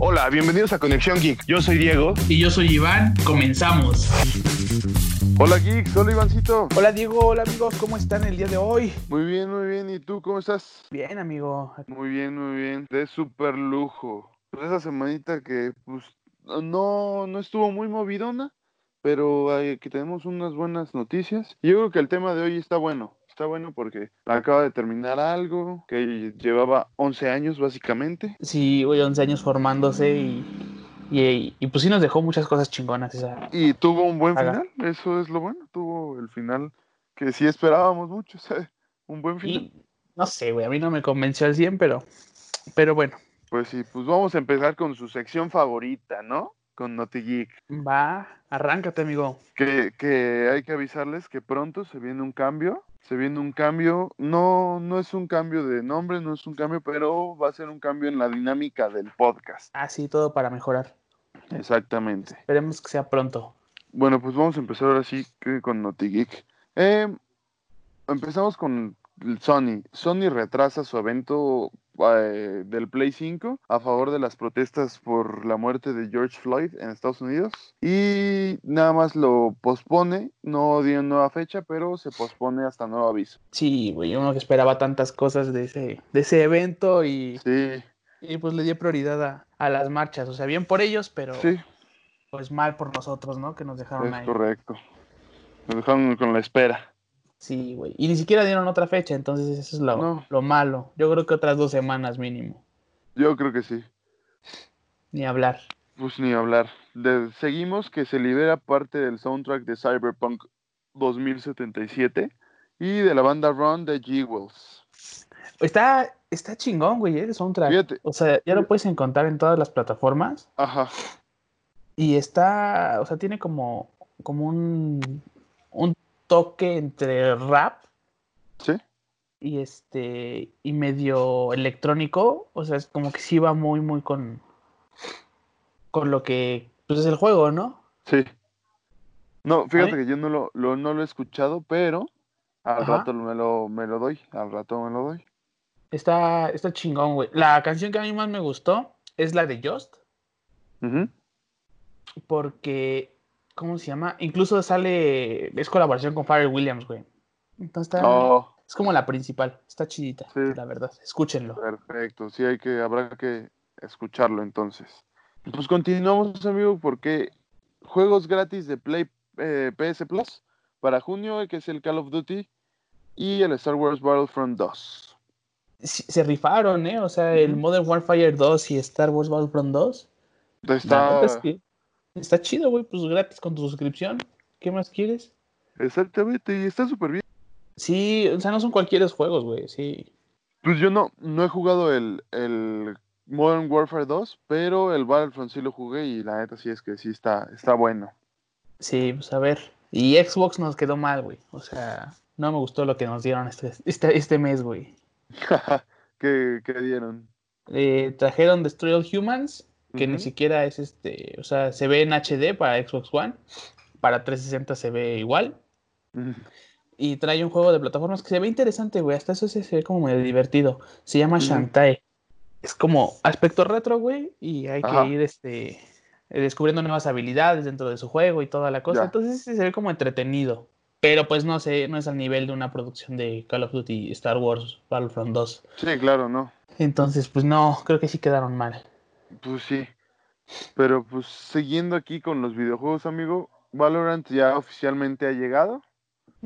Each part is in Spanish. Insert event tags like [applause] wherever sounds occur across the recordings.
Hola, bienvenidos a Conexión Geek. Yo soy Diego. Y yo soy Iván. Comenzamos. Hola Geeks, hola Ivancito. Hola Diego, hola amigos, ¿cómo están el día de hoy? Muy bien, muy bien. ¿Y tú cómo estás? Bien, amigo. Muy bien, muy bien. De súper lujo. Pues esa semanita que pues no, no estuvo muy movidona, pero aquí tenemos unas buenas noticias. Y yo creo que el tema de hoy está bueno. Está bueno porque acaba de terminar algo que llevaba 11 años básicamente. Sí, güey, 11 años formándose y, y, y, pues sí nos dejó muchas cosas chingonas esa. Y tuvo un buen final, eso es lo bueno. Tuvo el final que sí esperábamos mucho, [laughs] ¿sabes? Un buen final. Y, no sé, güey, a mí no me convenció al 100, pero, pero bueno. Pues sí, pues vamos a empezar con su sección favorita, ¿no? Con Naughty Geek. Va, arráncate, amigo. Que, que hay que avisarles que pronto se viene un cambio. Se viene un cambio, no, no es un cambio de nombre, no es un cambio, pero va a ser un cambio en la dinámica del podcast. Ah, sí, todo para mejorar. Exactamente. Esperemos que sea pronto. Bueno, pues vamos a empezar ahora sí con Naughty Geek. Eh, empezamos con Sony. Sony retrasa su evento eh, del Play 5 a favor de las protestas por la muerte de George Floyd en Estados Unidos y nada más lo pospone, no dio nueva fecha, pero se pospone hasta nuevo aviso. Sí, güey, uno que esperaba tantas cosas de ese, de ese evento y, sí. y pues le dio prioridad a, a, las marchas, o sea, bien por ellos, pero sí. pues mal por nosotros, ¿no? Que nos dejaron es ahí. correcto. Nos dejaron con la espera. Sí, güey. Y ni siquiera dieron otra fecha, entonces eso es lo, No. lo malo. Yo creo que otras dos semanas mínimo. Yo creo que sí. Ni hablar. Pues ni hablar. De- seguimos que se libera parte del soundtrack de Cyberpunk 2077 y de la banda Run de G-Wells. Está, está chingón, güey, ¿eh? el soundtrack. Fíjate. O sea, ya lo puedes encontrar en todas las plataformas. Ajá. Y está, o sea, tiene como, como un, un toque entre rap ¿Sí? y este y medio electrónico. O sea, es como que sí va muy, muy con, con lo que pues, es el juego, ¿no? Sí. No, fíjate que yo no lo, lo- no lo he escuchado, pero al Ajá. rato me lo, me lo doy. Al rato me lo doy. Está, está chingón, güey. La canción que a mí más me gustó es la de Just, Ujú. porque, ¿cómo se llama? Incluso sale, es colaboración con Pharrell Williams, güey. Entonces está, Oh, es como la principal, está chidita, Sí. la verdad. Escúchenlo. perfecto. Sí, hay que, habrá que escucharlo entonces. Pues continuamos, amigo, porque juegos gratis de Play eh, PS Plus para junio, que es el Call of Duty y el Star Wars Battlefront 2. Sí, Se rifaron, ¿eh? O sea, el. Modern Warfare 2 y Star Wars Battlefront 2. La Está, es que está chido, güey, pues gratis con tu suscripción. ¿Qué más quieres? exactamente, y está súper bien. Sí, o sea, no son cualquiera juegos, güey, sí. Pues yo no, no he jugado el, el Modern Warfare 2, pero el Battlefront sí lo jugué y la neta sí es que sí está, está bueno. Sí, pues a ver. Y Xbox nos quedó mal, güey. O sea, no me gustó lo que nos dieron este, este, este mes, güey. [laughs] ¿Qué, qué dieron? Eh, trajeron Destroy All Humans, que ni siquiera es este, o sea, se ve en HD para Xbox One, para 360 se ve igual, Ujú. y trae un juego de plataformas que se ve interesante, güey, hasta eso se, se ve como medio divertido. Se llama. Shantae. Es como aspecto retro, güey, y hay Ajá. que ir este, descubriendo nuevas habilidades dentro de su juego y toda la cosa. Ya. Entonces sí se ve como entretenido. Pero pues no sé, no es al nivel de una producción de Call of Duty Star Wars Battlefront 2. Sí, claro, no. Entonces, pues no, creo que sí quedaron mal. Pues sí. Pero pues siguiendo aquí con los videojuegos, amigo, Valorant ya oficialmente ha llegado.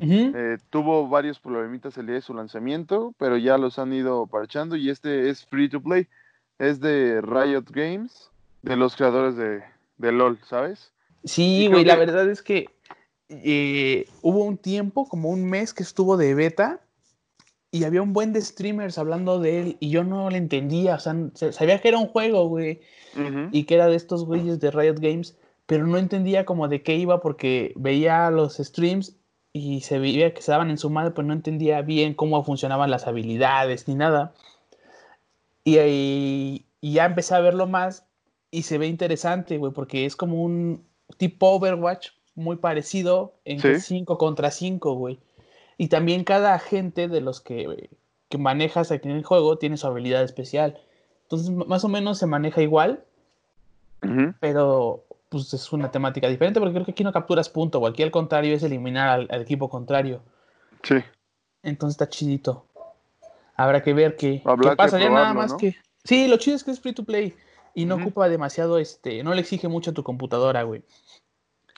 Eh, tuvo varios problemitas el día de su lanzamiento, pero ya los han ido parchando y este es free to play. Es de Riot Games, de los creadores de, de LOL, ¿sabes? Sí, güey, la verdad es que eh, hubo un tiempo, como un mes, que estuvo de beta y había un buen de streamers hablando de él y yo no le entendía, o sea, se- sabía que era un juego, güey, y que era de estos güeyes de Riot Games, pero no entendía como de qué iba porque veía los streams y se veía que se daban en su madre, pero no entendía bien cómo funcionaban las habilidades ni nada. Y, ahí- y ya empecé a verlo más y se ve interesante, güey, porque es como un tipo Overwatch muy parecido en Sí. 5 contra 5, güey. Y también cada agente de los que, que manejas aquí en el juego tiene su habilidad especial. Entonces, más o menos se maneja igual, pero pues es una temática diferente porque creo que aquí no capturas punto, o aquí al contrario es eliminar al, al equipo contrario. Sí. Entonces está chidito. Habrá que ver qué, qué pasa. ya nada más ¿no? que. Sí, lo chido es que es free to play. Y no ocupa demasiado, este, no le exige mucho a tu computadora, güey.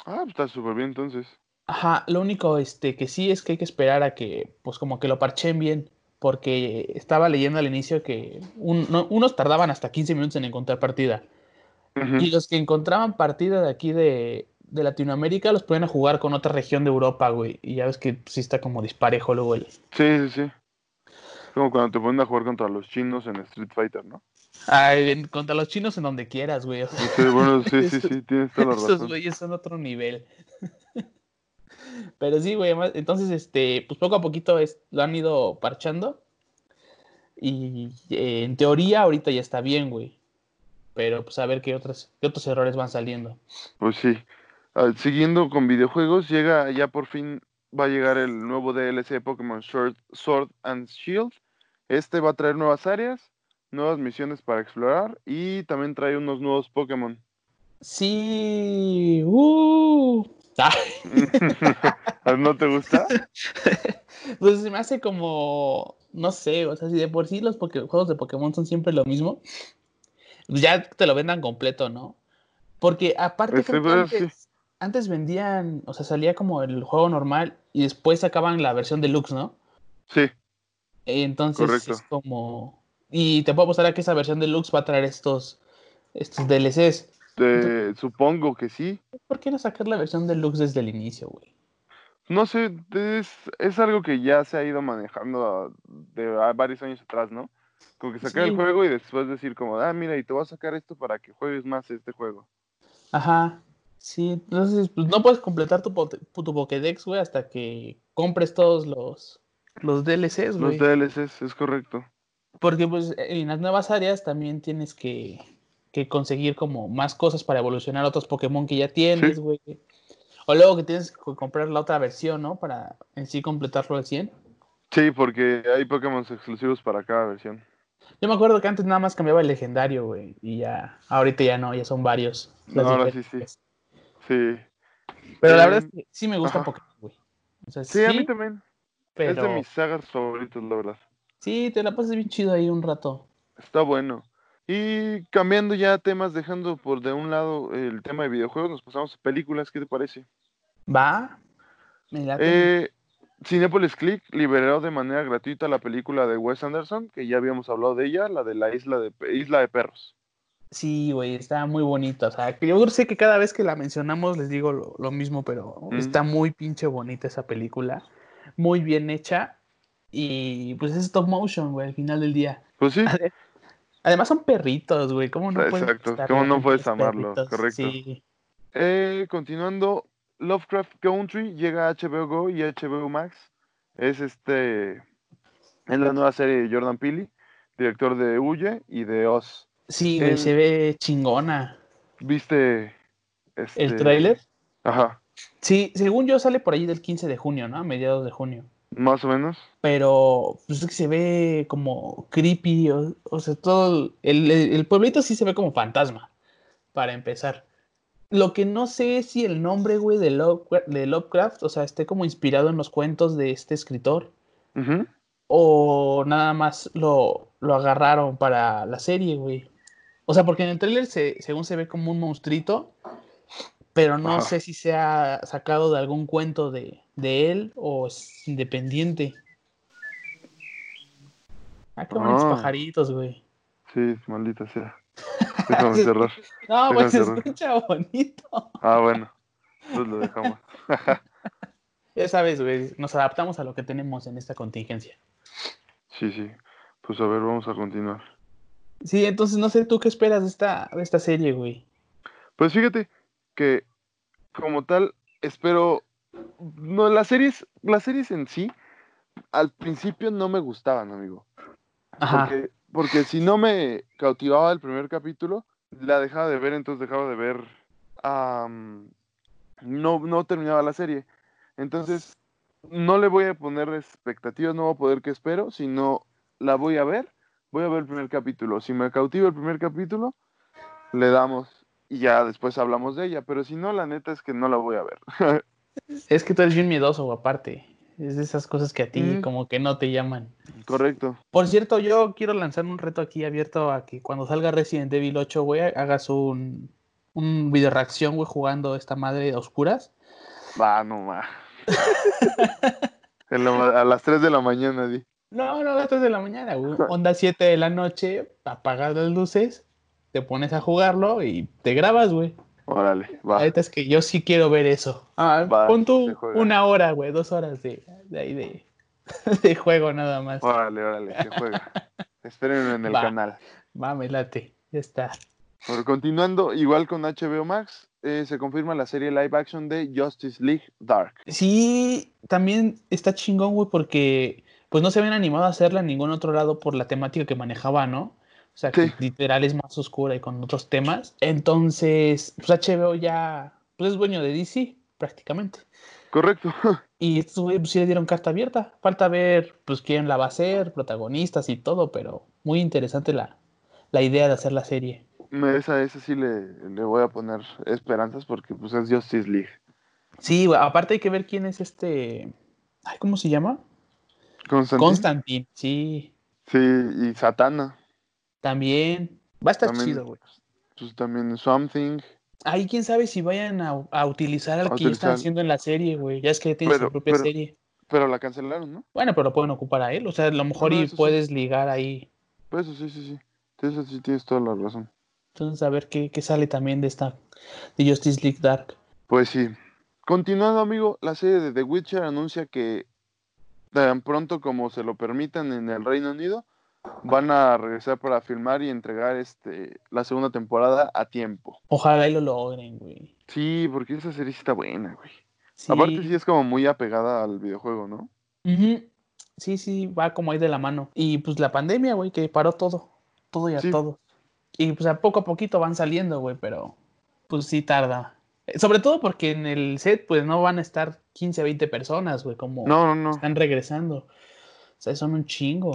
Ah, pues está súper bien entonces. Ajá, lo único este, que sí es que hay que esperar a que, pues como que lo parchen bien, porque estaba leyendo al inicio que un- no- unos tardaban hasta 15 minutos en encontrar partida, y los que encontraban partida de aquí de, de Latinoamérica los ponían a jugar con otra región de Europa, güey, y ya ves que sí está como disparejo luego el... Sí, sí, sí. Como cuando te ponen a jugar contra los chinos en Street Fighter, ¿no? Ay, en- contra los chinos en donde quieras, güey. o sea, Sí, bueno, sí, sí, sí, tienes toda la razón. güeyes son otro nivel. Pero sí, güey, entonces, este, pues poco a poquito es- lo han ido parchando. Y eh, en teoría ahorita ya está bien, güey. Pero pues a ver qué otros, qué otros errores van saliendo. Pues sí. Ah, siguiendo con videojuegos, llega ya por fin, va a llegar el nuevo DLC de Pokémon Sword, Sword and Shield. Este va a traer nuevas áreas, nuevas misiones para explorar y también trae unos nuevos Pokémon. Sí. Uh. [laughs] ¿No te gusta? [laughs] pues se me hace como, no sé, o sea, si de por sí los juegos de Pokémon son siempre lo mismo, pues ya te lo vendan completo, ¿no? Porque aparte Este, creo que pues, sí. antes, antes vendían, o sea, salía como el juego normal y después sacaban la versión deluxe, ¿no? Sí, Entonces Correcto. es como... Y te puedo apostar a que esa versión deluxe va a traer estos, estos DLCs. Te- supongo que sí. ¿Por qué no sacar la versión deluxe desde el inicio, güey? No sé, es, es algo que ya se ha ido manejando a- de a varios años atrás, ¿no? Como que sacar Sí. el juego y después decir como, ah, mira, y te voy a sacar esto para que juegues más este juego. Ajá. Sí, entonces pues no puedes completar tu, tu Pokédex, güey, hasta que compres todos los, los DLCs, Los güey. DLCs, es correcto. Porque pues en las nuevas áreas también tienes que, que conseguir como más cosas para evolucionar otros Pokémon que ya tienes, Sí. güey. O luego que tienes que comprar la otra versión, ¿no? Para en sí completarlo al 100. Sí, porque hay Pokémon exclusivos para cada versión. Yo me acuerdo que antes nada más cambiaba el legendario, güey. Y ya, ahorita ya no, ya son varios. No, ahora sí, diferentes. Sí. Pero la Eh, verdad es que sí me gusta ajá. Pokémon, güey. O sea, Sí, sí, a mí también. Es de mis sagas favoritas, la verdad. sí, te la pasas bien chido ahí un rato. Está bueno. Y cambiando ya temas, dejando por de un lado el tema de videojuegos, nos pasamos a películas, ¿qué te parece? Va. Eh, Cinepolis Click liberó de manera gratuita la película de Wes Anderson, que ya habíamos hablado de ella, la de la isla de, isla de Perros. Sí, güey, está muy bonita. O sea, que yo sé que cada vez que la mencionamos les digo lo, lo mismo, pero Mm. está muy pinche bonita esa película. Muy bien hecha. Y pues es stop motion, güey, al final del día. Pues sí, [laughs] Además son perritos, güey. ¿Cómo no puedes Exacto, gustarle ¿cómo no puedes pinches amarlo? perritos? Correcto. Sí. Eh, continuando, Lovecraft Country llega a HBO Go y HBO Max. Es este, es la nueva serie de Jordan Peele, director de Huye y de Oz. Sí, güey, se ve chingona. ¿Viste este, ¿El tráiler? Ajá, Sí, según yo sale por ahí del 15 de junio, ¿no? A mediados de junio. Más o menos. Pero pues es que se ve como creepy, o, o sea, todo el, el- pueblito sí se ve como fantasma, para empezar. Lo que no sé es si el nombre, güey, de, Lovecraft, de Lovecraft, o sea, esté como inspirado en los cuentos de este escritor, o nada más lo, lo agarraron para la serie, güey. O sea, porque en el tráiler se, según se ve como un monstruito, pero no sé si se ha sacado de algún cuento de, de él o es independiente. Ah, qué bonitos Ah. pajaritos, güey. Sí, maldita sea. [laughs] Déjame cerrar. No, pues se escucha bonito. Ah, bueno, pues lo dejamos. [laughs] Ya sabes, güey, nos adaptamos a lo que tenemos en esta contingencia. Sí, sí. Pues a ver, vamos a continuar. Sí, entonces no sé tú qué esperas de esta, de esta serie, güey. Pues fíjate que como tal espero no las series las series en sí al principio no me gustaban, amigo. Ajá. Porque porque si no me cautivaba el primer capítulo, la dejaba de ver, entonces dejaba de ver am, no no terminaba la serie. Entonces no le voy a poner expectativas, no voy a poder que espero, sino la voy a ver, voy a ver el primer capítulo. Si me cautiva el primer capítulo, le damos. y ya después hablamos de ella, pero si no, la neta es que no la voy a ver. [laughs] es que tú eres bien miedoso, aparte. Es de esas cosas que a ti Mm. como que no te llaman. Correcto. Por cierto, yo quiero lanzar un reto aquí abierto a que cuando salga Resident Evil 8, güey, hagas un, un video reacción, güey, jugando esta madre a oscuras. Va, no la ma- a las 3 de la mañana, di. No, no, a las 3 de la mañana, güey. Onda 7 de la noche, apagas las luces, te pones a jugarlo y te grabas, güey. Órale, La va. neta es que yo sí quiero ver eso. Ah, Va, pon tú se una hora, güey, dos horas de, de ahí de, [laughs] de juego nada más. Órale, órale, que juega. [laughs] Espérenme en el Va. canal. Va, me late, ya está. Bueno, continuando, igual con HBO Max, eh, se confirma la serie live action de Justice League Dark. Sí, también está chingón, güey, porque pues no se habían animado a hacerla en ningún otro lado por la temática que manejaba, ¿no? O sea, que literal es más oscura y con otros temas. Entonces, pues HBO ya pues es dueño de DC, prácticamente. Correcto. [laughs] Y estos güeyes pues, sí le dieron carta abierta. Falta ver pues quién la va a hacer, protagonistas y todo, pero muy interesante la, la idea de hacer la serie. Me- Esa, esa sí le, le voy a poner esperanzas porque pues es Justice League. Sí, aparte hay que ver quién es este. Ay, ¿cómo se llama? Constantine. Constantine, sí. Sí, y Satana. También. Va a estar También. chido, güey. Pues también Something. Ahí quién sabe si vayan a, a utilizar al A que ya están utilizar. haciendo en la serie, güey. Ya es que tiene su propia pero- serie. Pero la cancelaron, ¿no? Bueno, pero lo pueden ocupar a él. O sea, a lo mejor No, y sí. puedes ligar ahí. Pues eso sí, sí, sí. Eso sí tienes toda la razón. Entonces, a ver qué, qué sale también de esta. De Justice League Dark. Pues sí. Continuando, amigo, la serie de The Witcher anuncia que tan pronto como se lo permitan en el Reino Unido, van a regresar para filmar y entregar este la segunda temporada a tiempo. Ojalá y lo logren, güey. Sí, porque esa serie está buena, güey. Sí. Aparte sí es como muy apegada al videojuego, ¿no? Ujú. Sí, sí, va como ahí de la mano. Y pues la pandemia, güey, que paró todo. Todo y a Sí. todo. Y pues a poco a poquito van saliendo, güey, pero pues sí tarda. Eh, Sobre todo porque en el set, pues no van a estar 15, 20 personas, güey, como No, no, no. están regresando. O sea, son un chingo.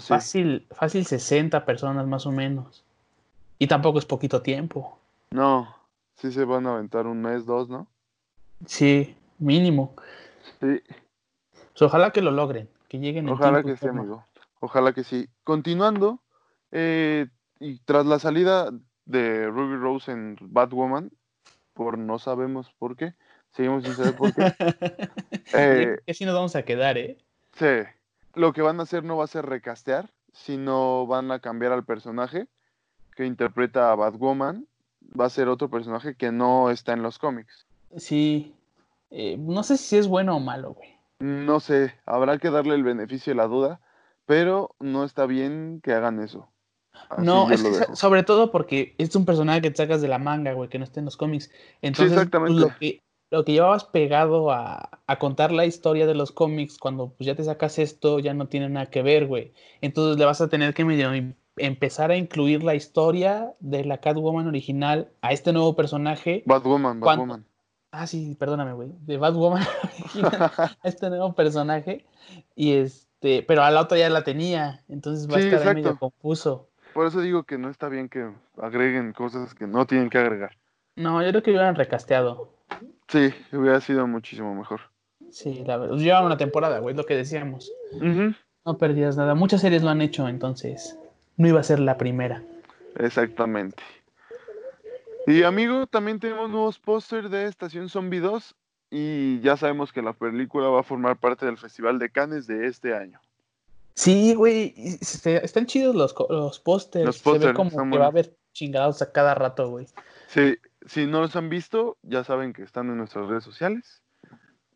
Sé. Fácil, fácil 60 personas más o menos. Y tampoco es poquito tiempo. No, sí se van a aventar un mes, dos, ¿no? Sí, mínimo. Sí, Pues ojalá que lo logren, que lleguen en ojalá que sí, forma. amigo. Ojalá que sí. Continuando, eh, y tras la salida de Ruby Rose en Batwoman, por no sabemos por qué, seguimos sin saber por qué. [laughs] Eh, así nos vamos a quedar, ¿eh? Sí, lo que van a hacer no va a ser recastear, sino van a cambiar al personaje que interpreta a Batwoman. Va a ser otro personaje que no está en los cómics. Sí. Eh, no sé si es bueno o malo, güey. No sé, habrá que darle el beneficio de la duda, pero no está bien que hagan eso. Así No, es que sobre todo porque es un personaje que te sacas de la manga, güey, que no está en los cómics. Entonces, pues, exactamente. lo que, lo que llevabas pegado a, a contar la historia de los cómics, cuando pues, ya te sacas esto, ya no tiene nada que ver, güey. Entonces le vas a tener que medio em- empezar a incluir la historia de la Catwoman original a este nuevo personaje. Batwoman. Batwoman. Ah, sí, perdóname, güey. De Batwoman [laughs] original [laughs] a este nuevo personaje. Y este, pero a la otra ya la tenía. Entonces va a Sí, estar ahí medio confuso. Por eso digo que no está bien que agreguen cosas que no tienen que agregar. No, yo creo que hubieran recasteado. Sí, hubiera sido muchísimo mejor. Sí, la verdad. Llevaba una temporada, güey, lo que decíamos. No perdías nada. Muchas series lo han hecho, entonces no iba a ser la primera. Exactamente. Y amigo, también tenemos nuevos pósters de Estación Zombie 2 y ya sabemos que la película va a formar parte del Festival de Cannes de este año. Sí, güey, están chidos los, los pósters. Los Se ve como que va a haber chingados a cada rato, güey. Sí, si no los han visto, ya saben que están en nuestras redes sociales.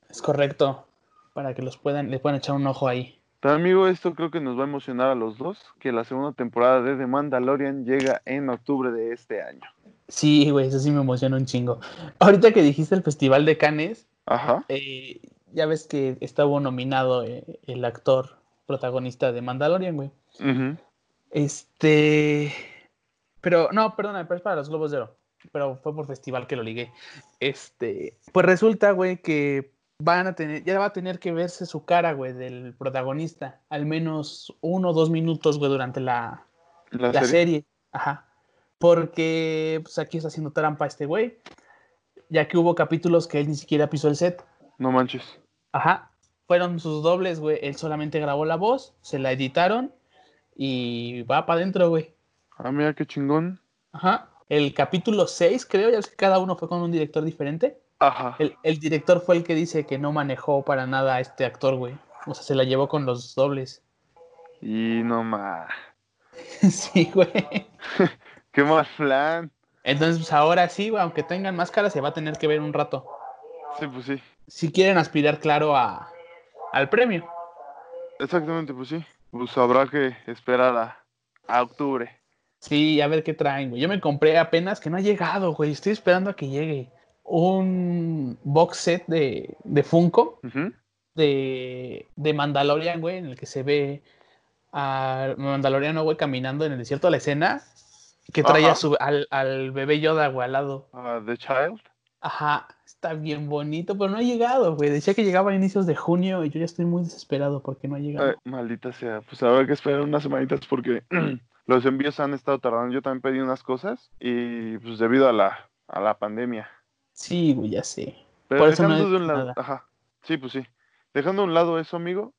Es correcto. Para que los puedan, les puedan echar un ojo ahí. Pero amigo, esto creo que nos va a emocionar a los dos, que la segunda temporada de The Mandalorian llega en octubre de este año. Sí, güey, eso sí me emociona un chingo. Ahorita que dijiste el Festival de Cannes, Ajá. eh, ya ves que estuvo nominado eh, el actor protagonista de Mandalorian, güey. Este. Pero, no, perdona, pero es para los Globos de Oro. Pero fue por festival que lo ligué. Este. Pues resulta, güey, que van a tener, ya va a tener que verse su cara, güey, del protagonista. Al menos uno o dos minutos, güey, durante la, La, la serie. serie. Ajá. Porque pues aquí está haciendo trampa este güey. Ya que hubo capítulos que él ni siquiera pisó el set. No manches. Ajá. Fueron sus dobles, güey. Él solamente grabó la voz, se la editaron y va para adentro, güey. Ah, mira qué chingón. Ajá. El capítulo 6, creo, ya ves que cada uno fue con un director diferente. Ajá. El, el director fue el que dice que no manejó para nada a este actor, güey. O sea, se la llevó con los dobles. Y no más. [laughs] sí, güey. [laughs] Qué mal plan. Entonces, pues ahora sí, güey, aunque tengan máscara, se va a tener que ver un rato. Sí, pues sí. Si quieren aspirar, claro, a, al premio. Exactamente, pues sí. Pues habrá que esperar a, a octubre. Sí, a ver qué traen, güey. Yo me compré apenas, que no ha llegado, güey. Estoy esperando a que llegue un box set de, de Funko de, de Mandalorian, güey, en el que se ve al Mandaloriano, güey, caminando en el desierto de la escena, que trae a su, al, al bebé Yoda, güey, al lado. Ah, The Child. Ajá, está bien bonito, pero no ha llegado, güey. Decía que llegaba a inicios de junio y yo ya estoy muy desesperado porque no ha llegado. Ay, maldita sea. Pues habrá que esperar unas semanitas porque [clears throat] los envíos han estado tardando. Yo también pedí unas cosas y pues debido a la, a la pandemia. Sí, güey, ya sé. Pero Por eso no dejando de un lado, ajá, sí, pues sí. Dejando a un lado eso, amigo,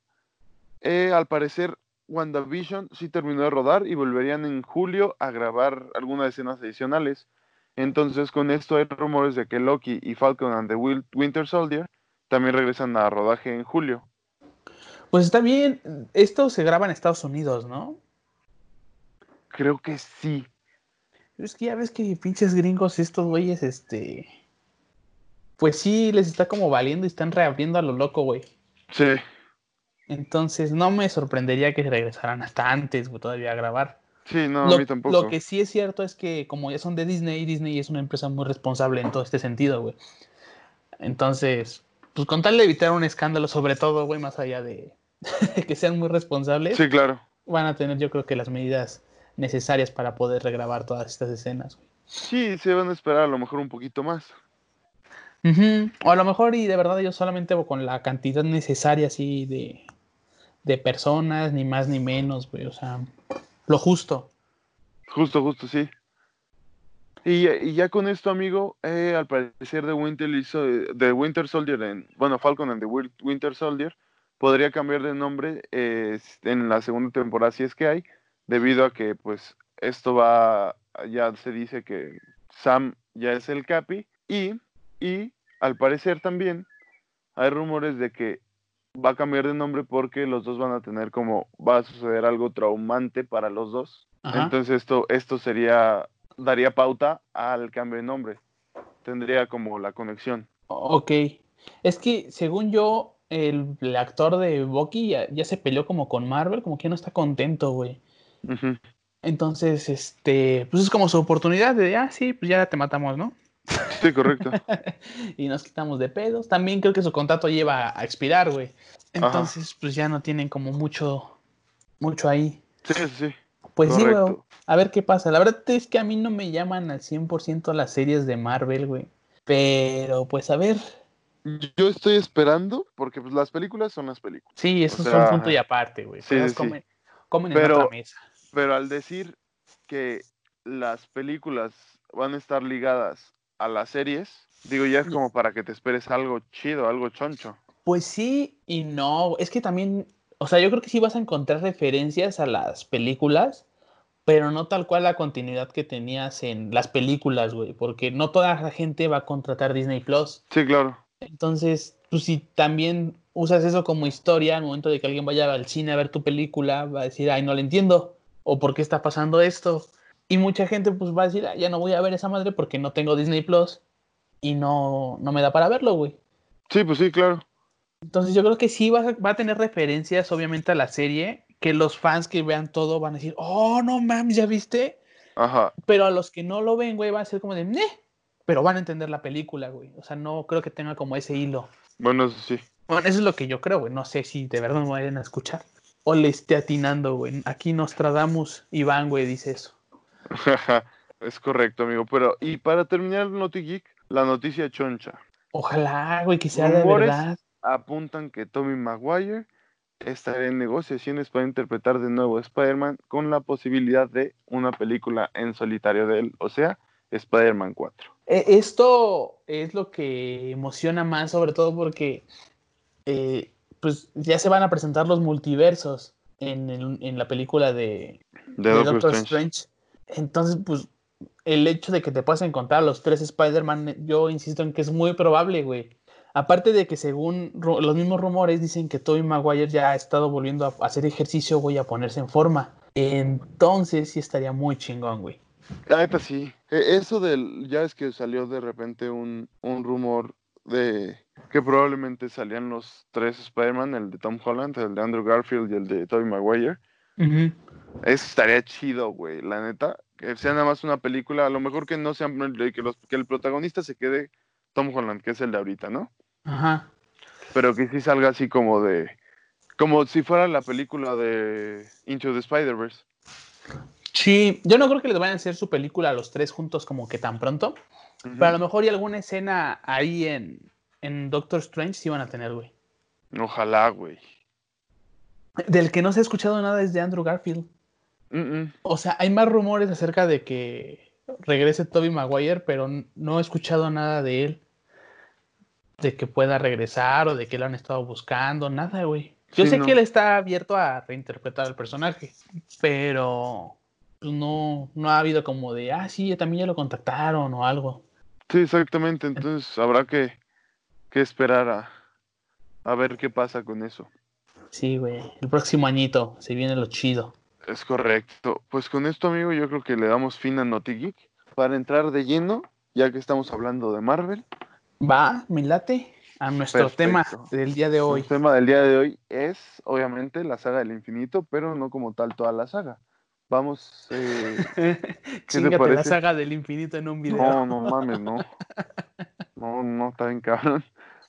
eh, al parecer WandaVision sí terminó de rodar y volverían en julio a grabar algunas escenas adicionales. Entonces, con esto hay rumores de que Loki y Falcon and the Winter Soldier también regresan a rodaje en julio. Pues está bien. Esto se graba en Estados Unidos, ¿no? Creo que sí. Es que ya ves que pinches gringos, estos güeyes, este. Pues sí, les está como valiendo y están reabriendo a lo loco, güey. Sí, Entonces no me sorprendería que regresaran hasta antes, güey, todavía a grabar. sí, no, lo, a mí tampoco. lo que sí es cierto es que como ya son de Disney, Disney es una empresa muy responsable en todo este sentido, güey. Entonces, pues con tal de evitar un escándalo, sobre todo, güey, más allá de [laughs] que sean muy responsables, Sí, claro. van a tener yo creo que las medidas necesarias para poder regrabar todas estas escenas, güey. Sí, se van a esperar a lo mejor un poquito más. Ujú, O a lo mejor y de verdad yo solamente con la cantidad necesaria así de, de personas, ni más ni menos, güey. O sea, lo justo. Justo, justo, sí. Y, y ya con esto, amigo, eh, al parecer de Winter, hizo, de Winter Soldier, en, bueno, Falcon and the Winter Soldier, podría cambiar de nombre eh, en la segunda temporada, si es que hay, debido a que, pues, esto va, ya se dice que Sam ya es el Capi, y, y al parecer también hay rumores de que va a cambiar de nombre porque los dos van a tener como, va a suceder algo traumante para los dos. Ajá. Entonces esto, esto sería, daría pauta al cambio de nombre. Tendría como la conexión. Ok. Es que según yo, el, el actor de Bucky ya, ya se peleó como con Marvel, como que no está contento, güey. Entonces, este, pues es como su oportunidad de, ah, sí, pues ya te matamos, ¿no? Sí, correcto. [laughs] y nos quitamos de pedos. También creo que su contrato lleva a expirar, güey. Entonces, pues ya no tienen como mucho, mucho ahí. Sí, sí. Pues sí, güey. A ver qué pasa. La verdad es que a mí no me llaman al 100% las series de Marvel, güey. Pero, pues a ver. Yo estoy esperando, porque pues las películas son las películas. Sí, eso es sea, un punto y aparte, güey. sí, sí, comen, comen Pero- en otra mesa. Pero al decir que las películas van a estar ligadas a las series, digo, ya es como para que te esperes algo chido, algo choncho. Pues sí y no. Es que también, o sea, yo creo que sí vas a encontrar referencias a las películas, pero no tal cual la continuidad que tenías en las películas, güey. Porque no toda la gente va a contratar Disney Plus. Sí, claro. Entonces, pues si también usas eso como historia, al momento de que alguien vaya al cine a ver tu película, va a decir, ay, no la entiendo, o por qué está pasando esto. Y mucha gente pues va a decir, "Ah, ya no voy a ver esa madre porque no tengo Disney Plus y no, no me da para verlo, güey. Sí, pues sí, claro. Entonces yo creo que sí va a, va a tener referencias obviamente a la serie, que los fans que vean todo van a decir, oh, no mames, ¿ya viste? Ajá. Pero a los que no lo ven, güey, va a ser como de, "Neh", pero van a entender la película, güey. O sea, no creo que tenga como ese hilo. Bueno, eso sí. Bueno, eso es lo que yo creo, güey. No sé si de verdad me vayan a escuchar. O le esté atinando, güey. Aquí Nostradamus, Iván, güey, dice eso. [laughs] es correcto, amigo. Pero, y para terminar Noti Geek, la noticia choncha. Ojalá, güey, que sea de verdad. apuntan que Tommy Maguire estará en negociaciones para interpretar de nuevo a Spider-Man con la posibilidad de una película en solitario de él, o sea, Spider-Man 4. E, esto es lo que emociona más, sobre todo porque eh, pues ya se van a presentar los multiversos en, el- en la película de, De de Doctor, Strange. Strange. Entonces, pues, el hecho de que te puedas encontrar a los tres Spider-Man, yo insisto en que es muy probable, güey. Aparte de que según los mismos rumores dicen que Tobey Maguire ya ha estado volviendo a hacer ejercicio, güey, a ponerse en forma. Entonces sí estaría muy chingón, güey. La neta sí. E- Eso del, ya es que salió de repente un, un rumor de que probablemente salían los tres Spider-Man, el de Tom Holland, el de Andrew Garfield y el de Tobey Maguire. Eso estaría chido, güey, la neta. Que sea nada más una película, a lo mejor que no sea, que, los, que el protagonista se quede Tom Holland, que es el de ahorita, ¿no? Ajá. Pero que sí salga así como de, como si fuera la película de Into the Spider-Verse. Sí, yo no creo que les vayan a hacer su película a los tres juntos como que tan pronto. Pero a lo mejor y alguna escena ahí en, en Doctor Strange sí van a tener, güey. Ojalá, güey. Del que no se ha escuchado nada es de Andrew Garfield. Mm, mm. O sea, hay más rumores acerca de que regrese Toby Maguire, pero no he escuchado nada de él. De que pueda regresar o de que lo han estado buscando, nada, güey. Yo Sí, sé no. que él está abierto a reinterpretar al personaje, pero pues, no, no ha habido como de, ah, sí, también ya lo contactaron o algo. Sí, exactamente. Entonces habrá que, que esperar a, a ver qué pasa con eso. Sí, güey. El próximo añito se viene lo chido. Es correcto. Pues con esto, amigo, yo creo que le damos fin a Naughty Geek para entrar de lleno, ya que estamos hablando de Marvel. Va, me late a nuestro tema Perfecto. del día de hoy. El tema del día de hoy es, obviamente, la saga del infinito, pero no como tal toda la saga. Vamos. eh, [laughs] Chingate la saga del infinito en un video. no, no mames, no. [laughs] No, no, está bien cabrón.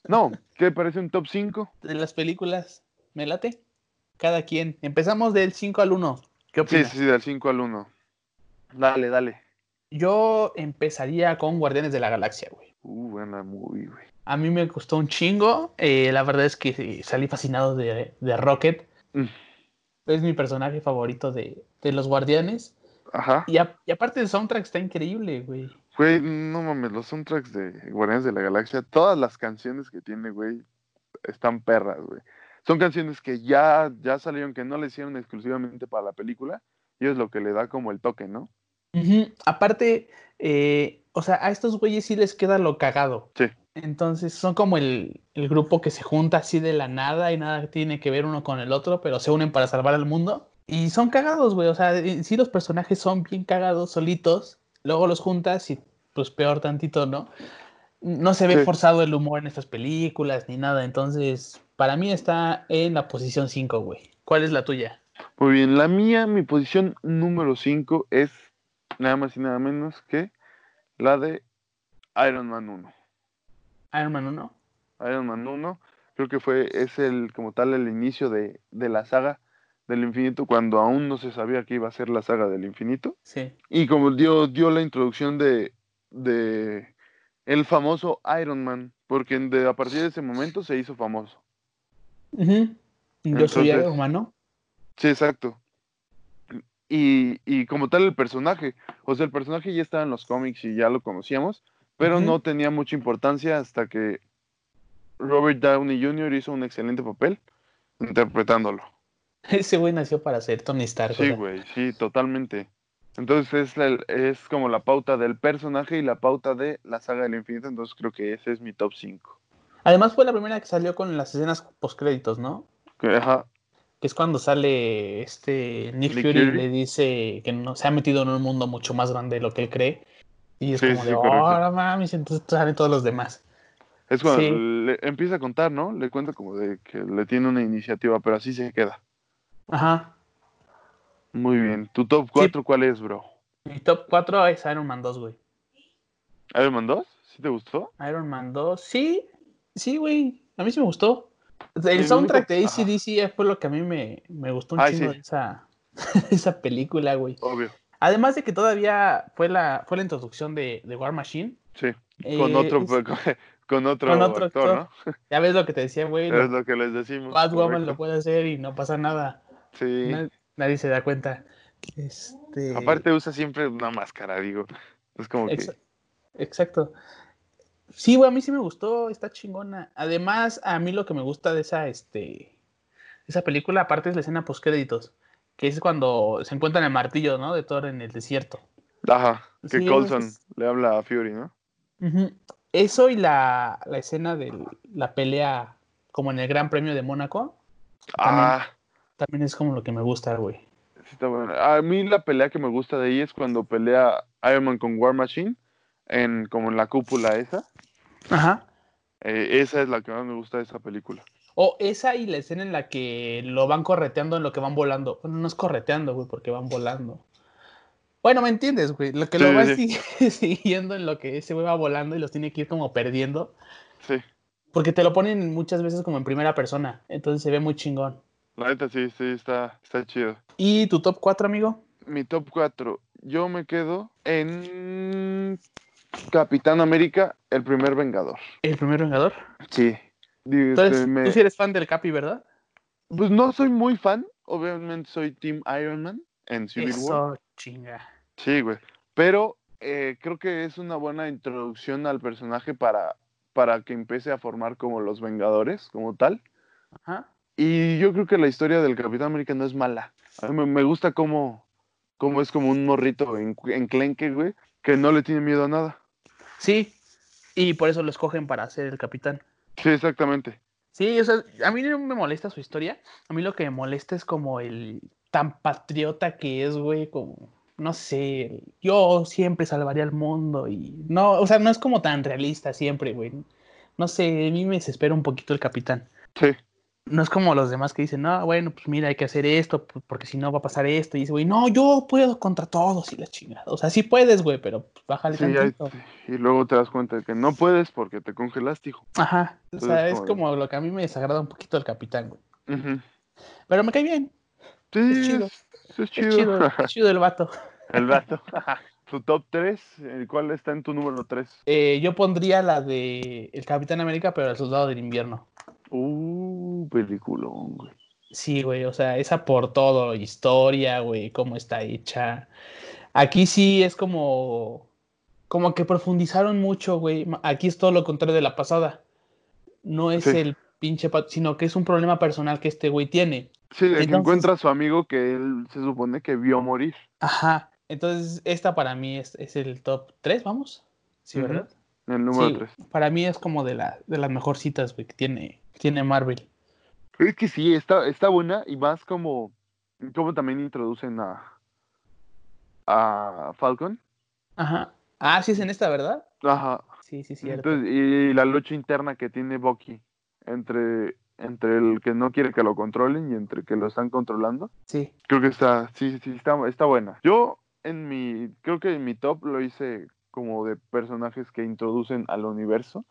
No, ¿qué parece un top 5? De las películas, me late. Cada quien. Empezamos del 5 al 1. ¿Qué opinas? sí, sí, del 5 al 1. Dale, dale. Yo empezaría con Guardianes de la Galaxia, güey. Uh, buena movie, güey. A mí me gustó un chingo. eh, la verdad es que salí fascinado de, de Rocket. Mm. Es mi personaje favorito de, de los Guardianes. Ajá. Y, a- y aparte el soundtrack está increíble, güey. Güey, no mames, los soundtracks de Guardianes de la Galaxia, todas las canciones que tiene, güey, están perras, güey. Son canciones que ya, ya salieron, que no le hicieron exclusivamente para la película, y es lo que le da como el toque, ¿no? Aparte, eh, o sea, a estos güeyes sí les queda lo cagado. Sí. Entonces son como el, el grupo que se junta así de la nada y nada tiene que ver uno con el otro, pero se unen para salvar al mundo. Y son cagados, güey. O sea, en sí los personajes son bien cagados solitos. Luego los juntas y pues peor tantito, ¿no? No se ve Sí. forzado el humor en estas películas ni nada. Entonces, para mí está en la posición 5, güey. ¿Cuál es la tuya? Muy bien, la mía, mi posición número 5 es nada más y nada menos que la de Iron Man 1. Iron Man 1. Iron Man 1, creo que fue, es el, como tal, el inicio de, de la saga del infinito, cuando aún no se sabía que iba a ser la saga del infinito. Sí. Y como dio, dio la introducción de, de el famoso Iron Man, porque de, a partir de ese momento se hizo famoso. Ujú. Yo soy Entonces- Iron Man, ¿no? Sí, exacto. Y, y como tal el personaje, o sea, el personaje ya estaba en los cómics y ya lo conocíamos, pero no tenía mucha importancia hasta que Robert Downey Jr. hizo un excelente papel interpretándolo. [laughs] Ese güey nació para ser Tony Stark. Sí, güey, sí, totalmente. Entonces es, la- es como la pauta del personaje y la pauta de la saga del infinito, entonces creo que ese es mi top 5. Además fue la primera que salió con las escenas postcréditos, ¿no? Ajá, Que es cuando sale este Nick, Nick Fury y Fury. le dice que no se ha metido en un mundo mucho más grande de lo que él cree. Y es Sí, como sí, de, correcto. oh, mames, entonces salen todos los demás. es cuando Sí. le empieza a contar, ¿no? Le cuenta como de que le tiene una iniciativa, pero así se queda. Ajá. Muy bien. ¿Tu top 4 cuál es, bro? Mi top 4 es Iron Man 2, güey. ¿Iron Man 2? ¿Sí te gustó? Iron Man 2, sí, sí, güey. A mí sí me gustó. El El soundtrack único- de. ACDC fue lo que a mí me, me gustó un Ay, chingo sí. de esa, [laughs] esa película, güey. Obvio. Además de que todavía fue la, fue la introducción de, de War Machine. Sí. Con Eh, otro, es- [laughs] con, otro, Con otro actor, actor. [laughs] Ya ves lo que te decía, güey. ¿no? Es lo que les decimos. Batwoman lo puede hacer y no pasa nada. Sí. Na- Nadie se da cuenta. Este... Aparte usa siempre una máscara, digo. Es como que... Exa- Exacto. Sí, güey, a mí sí me gustó, está chingona. Además, a mí lo que me gusta de esa, este, esa película, aparte es la escena post créditos, que es cuando se encuentran el martillo, ¿no? De Thor en el desierto. Ajá, que Sí, Colson es- le habla a Fury, ¿no? Eso y la, la escena de la pelea como en el Gran Premio de Mónaco, Ah, también es como lo que me gusta, güey. sí está buena. A mí la pelea que me gusta de ahí es cuando pelea Iron Man con War Machine, en, como en la cúpula esa. Ajá. Eh, esa es la que más me gusta de esa película. O esa y la escena en la que lo van correteando en lo que van volando. Bueno, no es correteando, güey, porque van volando. Bueno, ¿me entiendes, güey? Lo que Sí, lo sí. sig- [laughs] siguiendo en lo que ese güey va volando y los tiene que ir como perdiendo. Sí, Porque te lo ponen muchas veces como en primera persona. Entonces se ve muy chingón. La neta sí, sí, está, está chido. ¿Y tu top 4, amigo? Mi top 4, yo me quedo en Capitán América, el primer Vengador. ¿El primer Vengador? Sí. Entonces, este, me- tú sí eres fan del Capi, ¿verdad? Pues no soy muy fan, obviamente soy Team Iron Man en Civil War. Eso, chinga. Sí, güey. Pero eh, creo que es una buena introducción al personaje para, para que empiece a formar como los Vengadores, como tal. Ajá. Y yo creo que la historia del Capitán América no es mala. A mí me, gusta cómo, cómo es como un morrito en, enclenque, güey, que no le tiene miedo a nada. Sí. Y por eso lo escogen para ser el capitán. Sí, exactamente. Sí, o sea, a mí no me molesta su historia. A mí lo que me molesta es como el tan patriota que es, güey, como, no sé, yo siempre salvaría al mundo y no, o sea, no es como tan realista siempre, güey. No sé, a mí me desespera un poquito el capitán. Sí. No es como los demás que dicen, no, bueno, pues mira, hay que hacer esto, porque si no va a pasar esto. Y dice, güey, no, yo puedo contra todos y la chingada. O sea, sí puedes, güey, pero pues, bájale Sí, hay- tantito. y luego te das cuenta de que no puedes porque te congelaste, hijo. Ajá. O sea, es como- como lo que a mí me desagrada un poquito el capitán, güey. Pero me cae bien. Sí, Es chido. es, es Es chido. es chido el vato. [laughs] El vato. [laughs] Tu top 3, ¿el cuál está en tu número 3? Eh, yo pondría la de El Capitán América, pero el Soldado del Invierno. Uh, peliculón, güey. Sí, güey, o sea, esa por todo, historia, güey, cómo está hecha. Aquí sí es como, como que profundizaron mucho, güey. Aquí es todo lo contrario de la pasada. No es Sí. el pinche, sino que es un problema personal que este güey tiene. Sí, de que encuentra a su amigo que él se supone que vio morir. Ajá. Entonces, esta para mí es, es el top 3, vamos. Sí. ¿verdad? El número Sí, 3. para mí es como de, la, de las mejorcitas, güey, que tiene, que tiene Marvel. Es que sí, está, está buena y más como, como también introducen a, a Falcon. Ajá. Ah, sí es en esta, ¿verdad? Ajá. Sí, sí, cierto. Entonces, y, la lucha interna que tiene Bucky entre, entre el que no quiere que lo controlen y entre que lo están controlando. Sí. Creo que está, sí, sí, está, está buena. Yo en mi, creo que en mi top lo hice como de personajes que introducen al universo.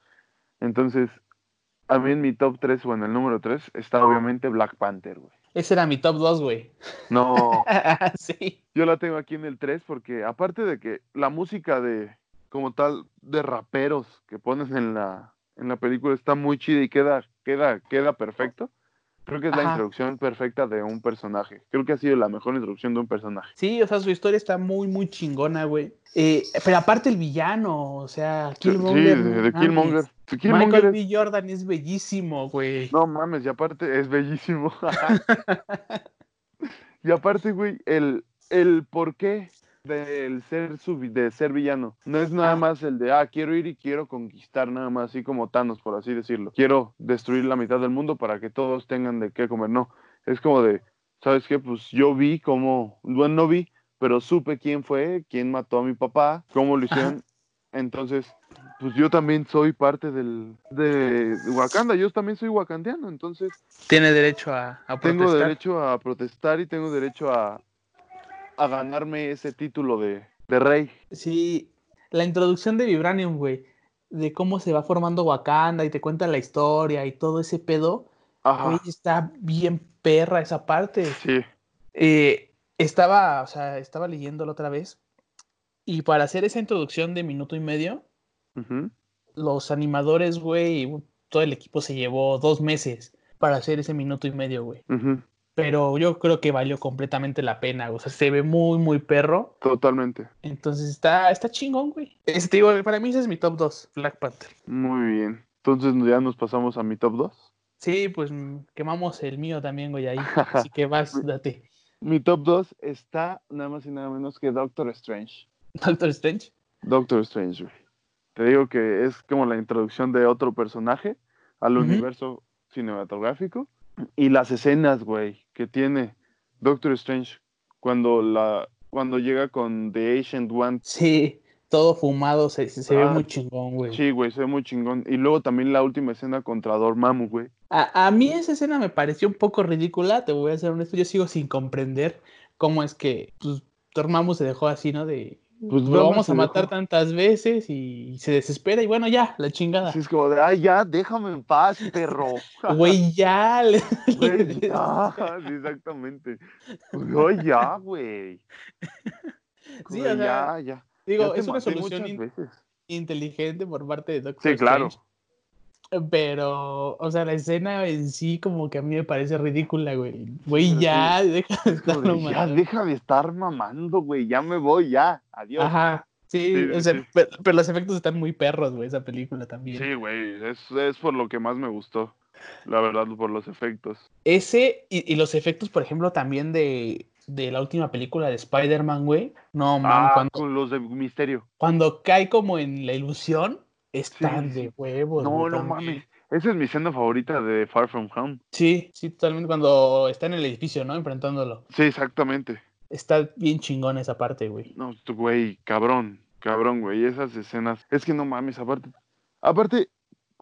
Entonces, a mí en mi top 3, o en el número 3, está obviamente Black Panther, güey. Ese era mi top 2, güey. No, [laughs] sí. yo la tengo aquí en el 3 porque aparte de que la música de, como tal, de raperos que ponen en la, en la película está muy chida y queda, queda, queda perfecto. Creo que es la introducción perfecta de un personaje. Creo que ha sido la mejor introducción de un personaje. Sí, o sea, su historia está muy, muy chingona, güey. Eh, pero aparte el villano, o sea, Sí, Killmonger. de, no de. Killmonger. Michael B. Jordan es bellísimo, güey. No mames, y aparte es bellísimo. [laughs] y aparte, güey, el, el porqué del ser subi- de ser villano. No es nada Ah. más el de, ah, quiero ir y quiero conquistar, nada más, así como Thanos, por así decirlo. Quiero destruir la mitad del mundo para que todos tengan de qué comer. No, es como de, ¿sabes qué? Pues yo vi cómo, bueno, no vi, pero supe quién fue, quién mató a mi papá, cómo lo hicieron. Entonces, pues yo también soy parte del, de Wakanda, yo también soy wakandiano, entonces Tiene derecho a, a tengo protestar. derecho a protestar y tengo derecho a, a ganarme ese título de, de rey. Sí, la introducción de Vibranium, güey, de cómo se va formando Wakanda y te cuenta la historia y todo ese pedo, Ajá, güey, está bien perra esa parte. sí, Eh, estaba, o sea, estaba leyéndolo otra vez y para hacer esa introducción de minuto y medio, los animadores, güey, todo el equipo se llevó dos meses para hacer ese minuto y medio, güey. Pero yo creo que valió completamente la pena, o sea, se ve muy, muy perro. Totalmente. Entonces está, está chingón, güey. Ese, te digo, para mí ese es mi top 2, Black Panther. Muy bien. Entonces ya nos pasamos a mi top 2. Sí, pues mm, quemamos el mío también, güey, ahí. [laughs] Así que vas, date. Mi top 2 está nada más y nada menos que Doctor Strange. Doctor Strange. Doctor Strange, güey. Te digo que es como la introducción de otro personaje al universo cinematográfico. Y las escenas, güey, que tiene Doctor Strange cuando la cuando llega con The Ancient One. Sí, todo fumado, se, se, se ve Ah, muy chingón, güey. Sí, güey, se ve muy chingón. Y luego también la última escena contra Dormammu, güey. A, a mí esa escena me pareció un poco ridícula, te voy a ser honesto, yo sigo sin comprender cómo es que pues, Dormammu se dejó así, ¿no? De, Pues lo vamos a matar dejó. tantas veces y se desespera y bueno, ya, la chingada. Así es como de, ay, ya, déjame en paz, perro. [laughs] Güey, ya. le- [laughs] Güey, ya, sí, exactamente. Güey, ya, güey. [laughs] Sí, o sea, ya, ya. Digo, Ya es una solución muchas in- veces. inteligente por parte de Doctor Sí, claro. Pero, o sea, la escena en sí como que a mí me parece ridícula, güey. Güey, ya, [laughs] deja de Es como estarlo de, ya, deja de estar mamando, güey. Ya me voy, ya. Adiós. Ajá, sí, Sí, o sí, sea, sí. Pero, pero los efectos están muy perros, güey, esa película también. Sí, güey. Es, es por lo que más me gustó. La verdad, por los efectos. Ese y, y los efectos, por ejemplo, también de, de la última película de Spider-Man, güey. No, man, Ah, cuando, con los de misterio. cuando cae como en la ilusión, están Sí, de sí. huevos. No, no mames. Esa es mi escena favorita de Far From Home. Sí, sí, totalmente. Cuando está en el edificio, ¿no? Enfrentándolo. Sí, exactamente. Está bien chingón esa parte, güey. No, tú, güey, cabrón, cabrón, güey, esas escenas. Es que no mames, aparte, aparte,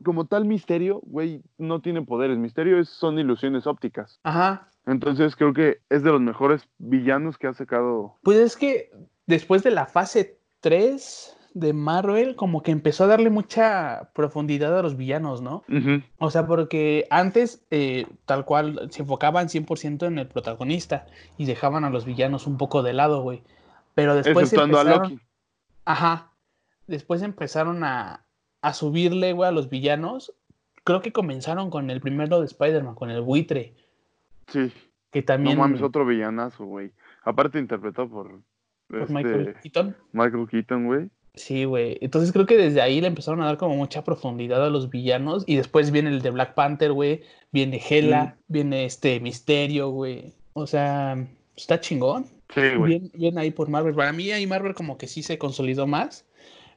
como tal misterio, güey, no tiene poderes. Misterio es, son ilusiones ópticas. Ajá. Entonces creo que es de los mejores villanos que ha sacado. Pues es que después de la fase 3 de Marvel, como que empezó a darle mucha profundidad a los villanos, ¿no? O sea, porque antes, eh, tal cual, se enfocaban 100% en el protagonista y dejaban a los villanos un poco de lado, güey. Pero después a empezaron... Loki. Ajá. Después empezaron a, a subirle, güey, a los villanos. Creo que comenzaron con el primero de Spider-Man, con el buitre, Sí, que también... no mames, otro villanazo, güey. Aparte interpretado por, por este, Michael Keaton. Michael Keaton, güey. Sí, güey. Entonces creo que desde ahí le empezaron a dar como mucha profundidad a los villanos. Y después viene el de Black Panther, güey. Viene Hela, viene este Misterio, güey. O sea, está chingón. Sí, güey. Bien, bien ahí por Marvel. Para mí ahí Marvel como que sí se consolidó más.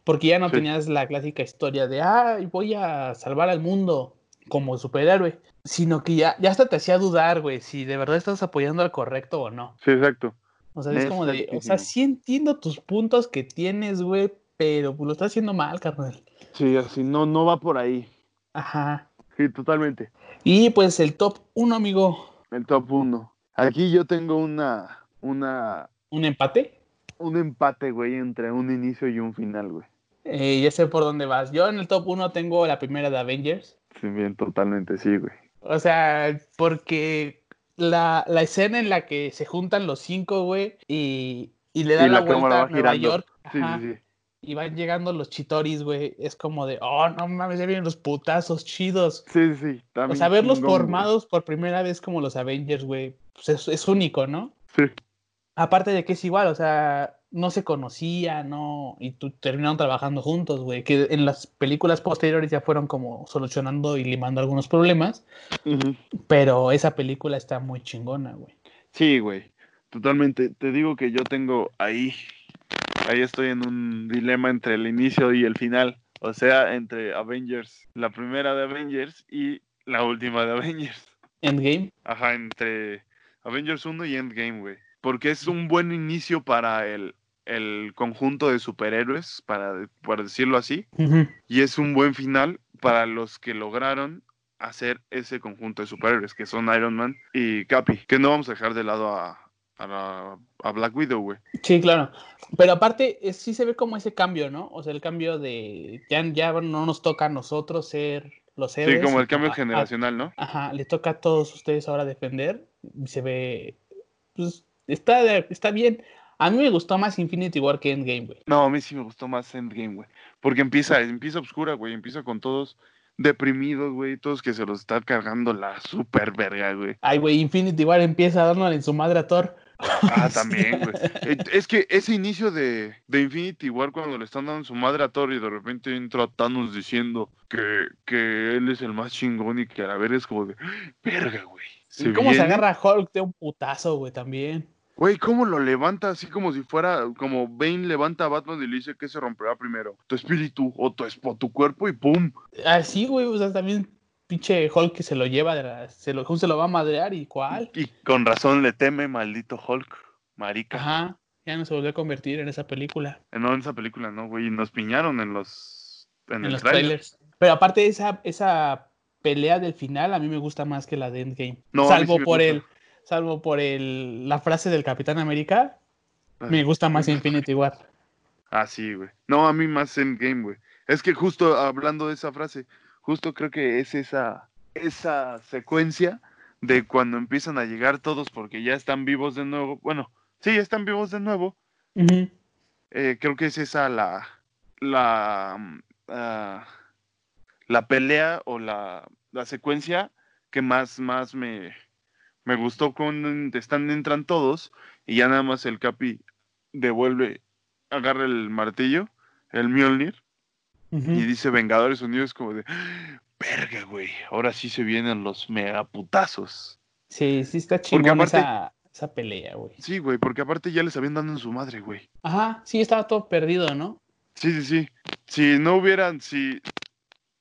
Porque ya no Sí. tenías la clásica historia de, ay, voy a salvar al mundo como superhéroe. Sino que ya, ya hasta te hacía dudar, güey, si de verdad estás apoyando al correcto o no. Sí, exacto. O sea, es como de, o sea, sí entiendo tus puntos que tienes, güey, pero pues, lo estás haciendo mal, carnal. Sí, así, no, no va por ahí. Ajá. Sí, totalmente. Y pues el top 1, amigo, El top 1. Aquí yo tengo una, una, un empate. un empate, güey, entre un inicio y un final, güey. Eh, ya sé por dónde vas. Yo en el top 1 tengo la primera de Avengers. Sí, bien, totalmente, sí, güey. O sea, porque la, la escena en la que se juntan los cinco, güey, y, y le dan Y la, la vuelta a va Nueva girando. York. Sí, sí, sí. Y van llegando los chitoris, güey. Es como de, oh, no mames, ya vienen los putazos chidos. Sí, sí, sí. O también sea, verlos chingón, formados por primera vez como los Avengers, güey, pues es, es único, ¿no? Sí, Aparte de que es igual, o sea, no se conocían, ¿no? Y tu- terminaron trabajando juntos, güey. Que en las películas posteriores ya fueron como solucionando y limando algunos problemas. Pero esa película está muy chingona, güey. sí, güey. Totalmente. Te digo que yo tengo ahí, ahí estoy en un dilema entre el inicio y el final. O sea, entre Avengers, la primera de Avengers y la última de Avengers. Endgame. Ajá, entre Avengers 1 y Endgame, güey. Porque es un buen inicio para el, el conjunto de superhéroes, para, para decirlo así. Y es un buen final para los que lograron hacer ese conjunto de superhéroes, que son Iron Man y Capi. Que no vamos a dejar de lado a, a, a Black Widow, güey. Sí, claro. Pero aparte, sí se ve como ese cambio, ¿no? O sea, el cambio de. Ya, ya no nos toca a nosotros ser los héroes. Sí, como el cambio a- a- generacional, ¿no? Ajá, le toca a todos ustedes ahora defender. Se ve. Pues está, está bien. A mí me gustó más Infinity War que Endgame, güey. No, a mí sí me gustó más Endgame, güey. Porque empieza, empieza oscura, güey. Empieza con todos deprimidos, güey. Todos que se los está cargando la super verga, güey. Ay, güey, Infinity War empieza dándole en su madre a Thor. Ah, [laughs] también, güey. Es que ese inicio de, de Infinity War, cuando le están dando su madre a Thor y de repente entra Thanos diciendo que, que él es el más chingón y que a la verga es como de, [gasps] verga, güey. ¿Y cómo se viene". agarra Hulk de un putazo, güey, también? Güey, ¿cómo lo levanta así como si fuera, como Bane levanta a Batman y le dice que se romperá primero? Tu espíritu o tu, esp- tu cuerpo y ¡pum! Así, güey, o sea, también pinche Hulk que se lo lleva, de la- se, lo, se lo va a madrear y cuál. Y con razón le teme, maldito Hulk, marica. Ajá, ya no se volvió a convertir en esa película, No, en esa película no, güey, nos piñaron en los... En, en el los trailers. Pero aparte esa, esa pelea del final a mí me gusta más que la de Endgame. No, salvo sí por el, salvo por el, la frase del Capitán América, Ay. me gusta más Infinity War. Ah, sí, güey. No, a mí más Endgame, güey. Es que justo hablando de esa frase, justo creo que es esa, esa secuencia de cuando empiezan a llegar todos porque ya están vivos de nuevo. Bueno, sí, ya están vivos de nuevo. Eh, creo que es esa la, la, mm, ah, la pelea o la, la secuencia que más, más me, me gustó con están entran todos y ya nada más el Capi devuelve, agarra el martillo, el Mjolnir Y dice Vengadores Unidos como de verga, güey, ahora sí se vienen los megaputazos. Sí, sí está chingón aparte- esa, esa pelea, güey. Sí, güey, porque aparte ya les habían dado en su madre, güey. Ajá, sí, estaba todo perdido, ¿no? Sí, sí, sí. Si no hubieran, si,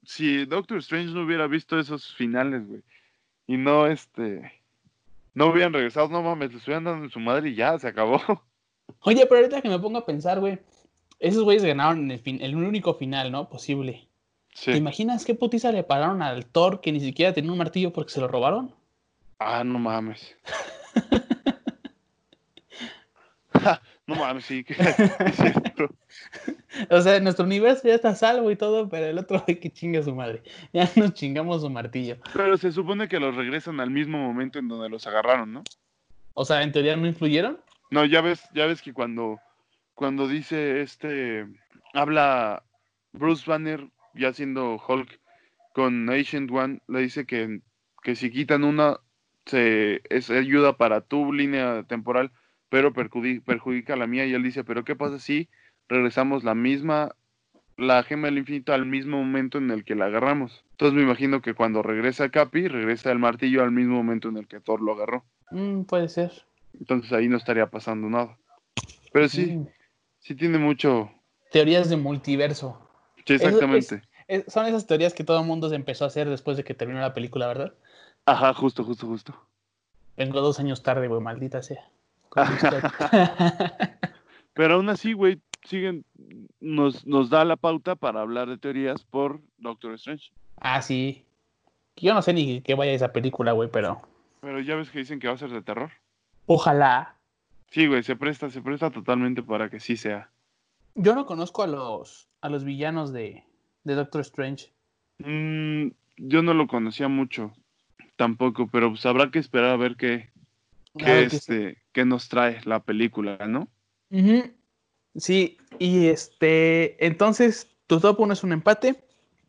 si Doctor Strange no hubiera visto esos finales, güey, y no, este, no hubieran regresado, no mames, les hubieran dado en su madre y ya, se acabó. [laughs] Oye, pero ahorita que me pongo a pensar, güey, esos güeyes ganaron en el, fin, el único final, ¿no? Posible. ¿Te Sí. imaginas qué putiza le pararon al Thor que ni siquiera tenía un martillo porque se lo robaron? Ah, no mames. Ja, [laughs] no mames, sí, que [laughs] es cierto. O sea, nuestro universo ya está a salvo y todo, pero el otro güey que chinga a su madre. [laughs] Ya nos chingamos su martillo. Pero se supone que los regresan al mismo momento en donde los agarraron, ¿no? O sea, en teoría no influyeron. No, ya ves, ya ves que cuando, cuando dice este, habla Bruce Banner, ya siendo Hulk, con Ancient One, le dice que, que si quitan una, se, es ayuda para tu línea temporal, pero perjudi- perjudica la mía. Y él dice, pero ¿qué pasa si regresamos la misma, la gema del infinito al mismo momento en el que la agarramos? Entonces me imagino que cuando regresa Capi, regresa el martillo al mismo momento en el que Thor lo agarró. Mm, puede ser. Entonces ahí no estaría pasando nada. Pero sí, Mm. Sí tiene mucho. Teorías de multiverso. Sí, es- exactamente. Es- son esas teorías que todo el mundo se empezó a hacer después de que terminó la película, ¿verdad? Ajá, justo, justo, justo. Vengo dos años tarde, güey, maldita sea. [laughs] Pero aún así, güey, siguen, nos, nos da la pauta para hablar de teorías por Doctor Strange. ah, sí. Yo no sé ni qué vaya esa película, güey, pero Pero ya ves que dicen que va a ser de terror. ojalá. Sí, güey, se presta, se presta totalmente para que sí sea. Yo no conozco a los, a los villanos de, de Doctor Strange. Mm, yo no lo conocía mucho, tampoco, pero pues habrá que esperar a ver qué, qué, sí. este, qué nos trae la película, ¿no? Sí, y este, entonces tu top 1 es un empate.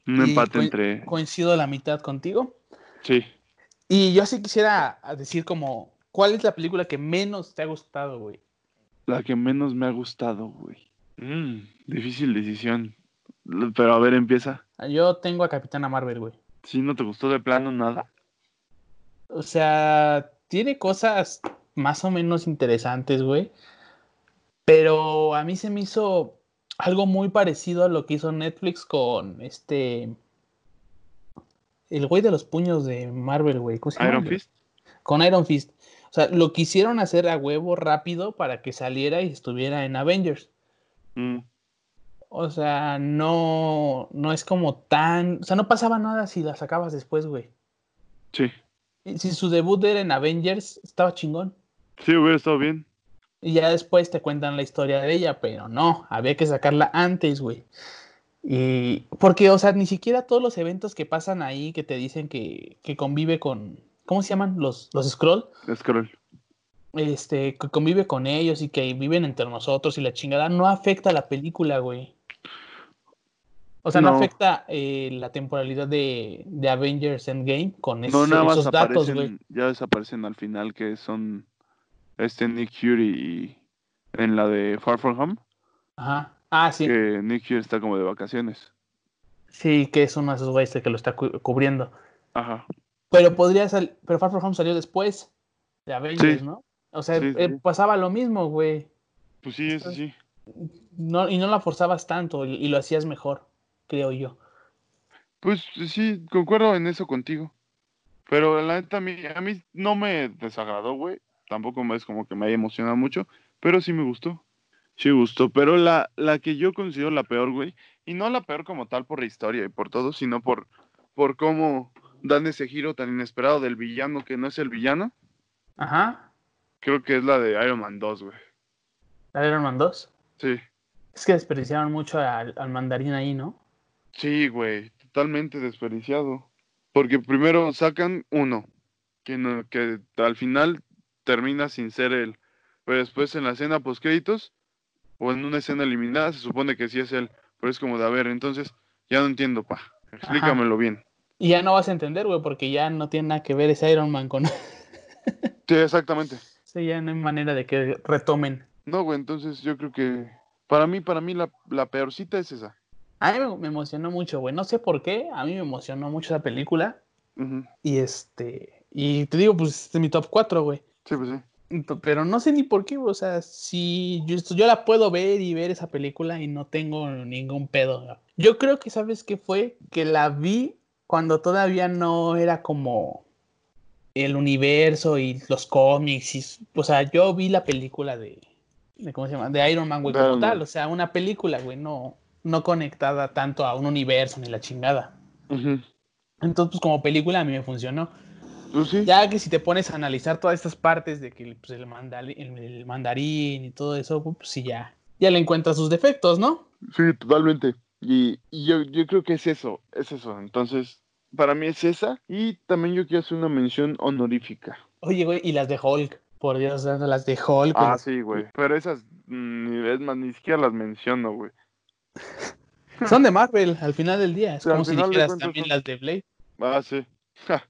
Un empate entre... Coincido a la mitad contigo. Sí. Y yo sí quisiera decir como, ¿cuál es la película que menos te ha gustado, güey? La que menos me ha gustado, güey. Mm, difícil decisión. Pero a ver, empieza. Yo tengo a Capitana Marvel, güey. Si no te gustó de plano nada. O sea, tiene cosas más o menos interesantes, güey. Pero a mí se me hizo algo muy parecido a lo que hizo Netflix con este. El güey de los puños de Marvel, güey. ¿Cómo se llama? Iron Fist. Con Iron Fist. O sea, lo quisieron hacer a huevo rápido para que saliera y estuviera en Avengers. Mm, O sea, no, no es como tan. O sea, no pasaba nada si la sacabas después, güey. sí. Si su debut era en Avengers, estaba chingón. Sí, hubiera estado bien. Y ya después te cuentan la historia de ella, pero no, había que sacarla antes, güey. Y porque, o sea, ni siquiera todos los eventos que pasan ahí que te dicen que, que convive con, ¿cómo se llaman? Los, los scroll. Scroll. este, que convive con ellos y que viven entre nosotros y la chingada, no afecta a la película, güey. O sea, no, No. afecta eh, la temporalidad de, de Avengers Endgame con No, esos, nada más esos datos, güey. ya desaparecen al final que son este Nick Fury y en la de Far From Home, Ajá. Ah, sí. que Nick Fury está como de vacaciones. Sí, que es uno de esos güeyes que lo está cu- cubriendo. Ajá. Pero podría salir, pero Far From Home salió después de Avengers, Sí. ¿no? O sea, Sí, sí, eh, pasaba lo mismo, güey. Pues sí, eso sí. No, y no la forzabas tanto y, y lo hacías mejor, creo yo. Pues sí, concuerdo en eso contigo. Pero la neta, a mí, a mí no me desagradó, güey. Tampoco es como que me haya emocionado mucho, pero sí me gustó. Sí me gustó, pero la, la que yo considero la peor, güey, y no la peor como tal por la historia y por todo, sino por, por cómo dan ese giro tan inesperado del villano que no es el villano, Ajá. creo que es la de Iron Man 2, güey. La Iron Man 2. Sí, Es que desperdiciaron mucho al, al mandarín ahí, ¿no? sí, güey, totalmente desperdiciado. Porque primero sacan uno, que, no, que al final termina sin ser él. Pero después en la escena post créditos o en una escena eliminada se supone que sí es él. Pero es como de, a ver, entonces ya no entiendo, pa. Explícamelo bien. Y ya no vas a entender, güey, porque ya no tiene nada que ver ese Iron Man con... [laughs] Sí, exactamente. sí, ya no hay manera de que retomen. No, güey, entonces yo creo que para mí, para mí la, la peorcita es esa. A mí me, me emocionó mucho, güey. No sé por qué, a mí me emocionó mucho esa película. Y este... Y te digo, pues este es mi top 4, güey. Sí, pues sí. Pero no sé ni por qué, güey, o sea, si yo, yo la puedo ver y ver esa película y no tengo ningún pedo. Yo creo que, ¿sabes qué fue? Que la vi cuando todavía no era como el universo y los cómics. Y, o sea, yo vi la película de, de ¿cómo se llama? De Iron Man, güey, como tal. O sea, una película, güey, no, no conectada tanto a un universo ni la chingada. Entonces, pues como película a mí me funcionó. Pues sí. Ya que si te pones a analizar todas estas partes de que pues, el, mandali- el- el mandarín y todo eso, pues sí, ya, ya le encuentras sus defectos, ¿no? Sí, totalmente. Y, y yo, yo creo que es eso, es eso. Entonces, para mí es esa. Y también yo quiero hacer una mención honorífica. Oye, güey, y las de Hulk, por Dios, las de Hulk. Ah, sí, güey. Pero esas, mm, ni- es más, ni siquiera las menciono, güey. [laughs] Son de Marvel, al final del día. Es Sí, como si dijeras también son- las de Blade. Ah, sí. [laughs] Ja,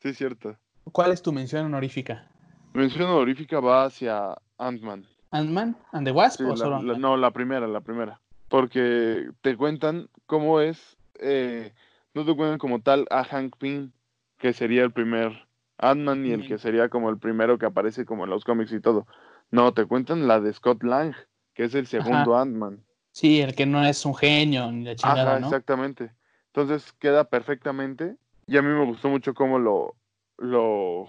sí, cierto. ¿Cuál es tu mención honorífica? Mención honorífica va hacia Ant-Man. ¿Ant-Man and the Wasp Sí, o la- solo la- no, la primera, la primera. Porque te cuentan cómo es, eh, no te cuentan como tal a Hank Pym, que sería el primer Ant-Man y el que sería como el primero que aparece como en los cómics y todo. No, te cuentan la de Scott Lang, que es el segundo Ant-Man. Sí, el que no es un genio ni la chingada, Ajá, ¿no? exactamente. Entonces queda perfectamente. Y a mí me gustó mucho cómo lo, lo,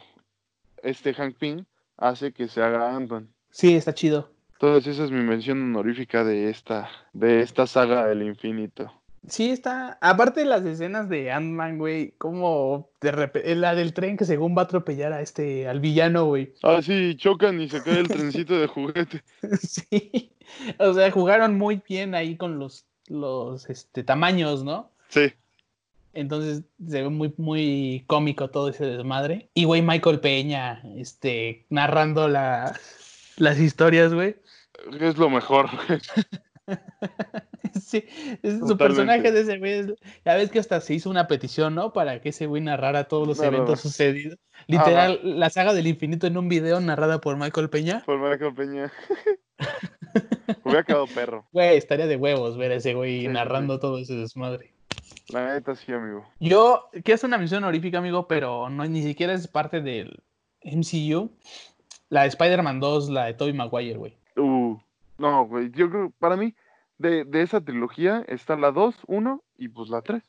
este Hank Pym hace que se haga Ant-Man. Sí, está chido. Entonces esa es mi mención honorífica de esta, de esta saga del infinito. Sí, está. Aparte de las escenas de Ant-Man, güey, como de repente. La del tren que según va a atropellar a este. al villano, güey. Ah, sí, chocan y se cae el [laughs] trencito de juguete. Sí. O sea, jugaron muy bien ahí con los, los este, tamaños, ¿no? Sí, Entonces se ve muy, muy cómico todo ese desmadre. Y, güey, Michael Peña, este, narrando la, las historias, güey. es lo mejor. güey. [laughs] Sí, es su personaje de ese güey. Ya ves que hasta se hizo una petición, ¿no? Para que ese güey narrara todos los eventos sucedidos. Literal, la saga del infinito en un video narrada por Michael Peña. Por Michael Peña. [laughs] Hubiera quedado perro. Güey, estaría de huevos ver a ese güey Sí, sí, narrando todo ese desmadre. La neta sí, amigo. Yo, que es una mención honorífica, amigo, pero no ni siquiera es parte del MCU. La de Spider-Man 2, la de Tobey Maguire, güey. Uh, no, güey. Yo creo, para mí, de, de esa trilogía está la 2, 1 y pues la 3.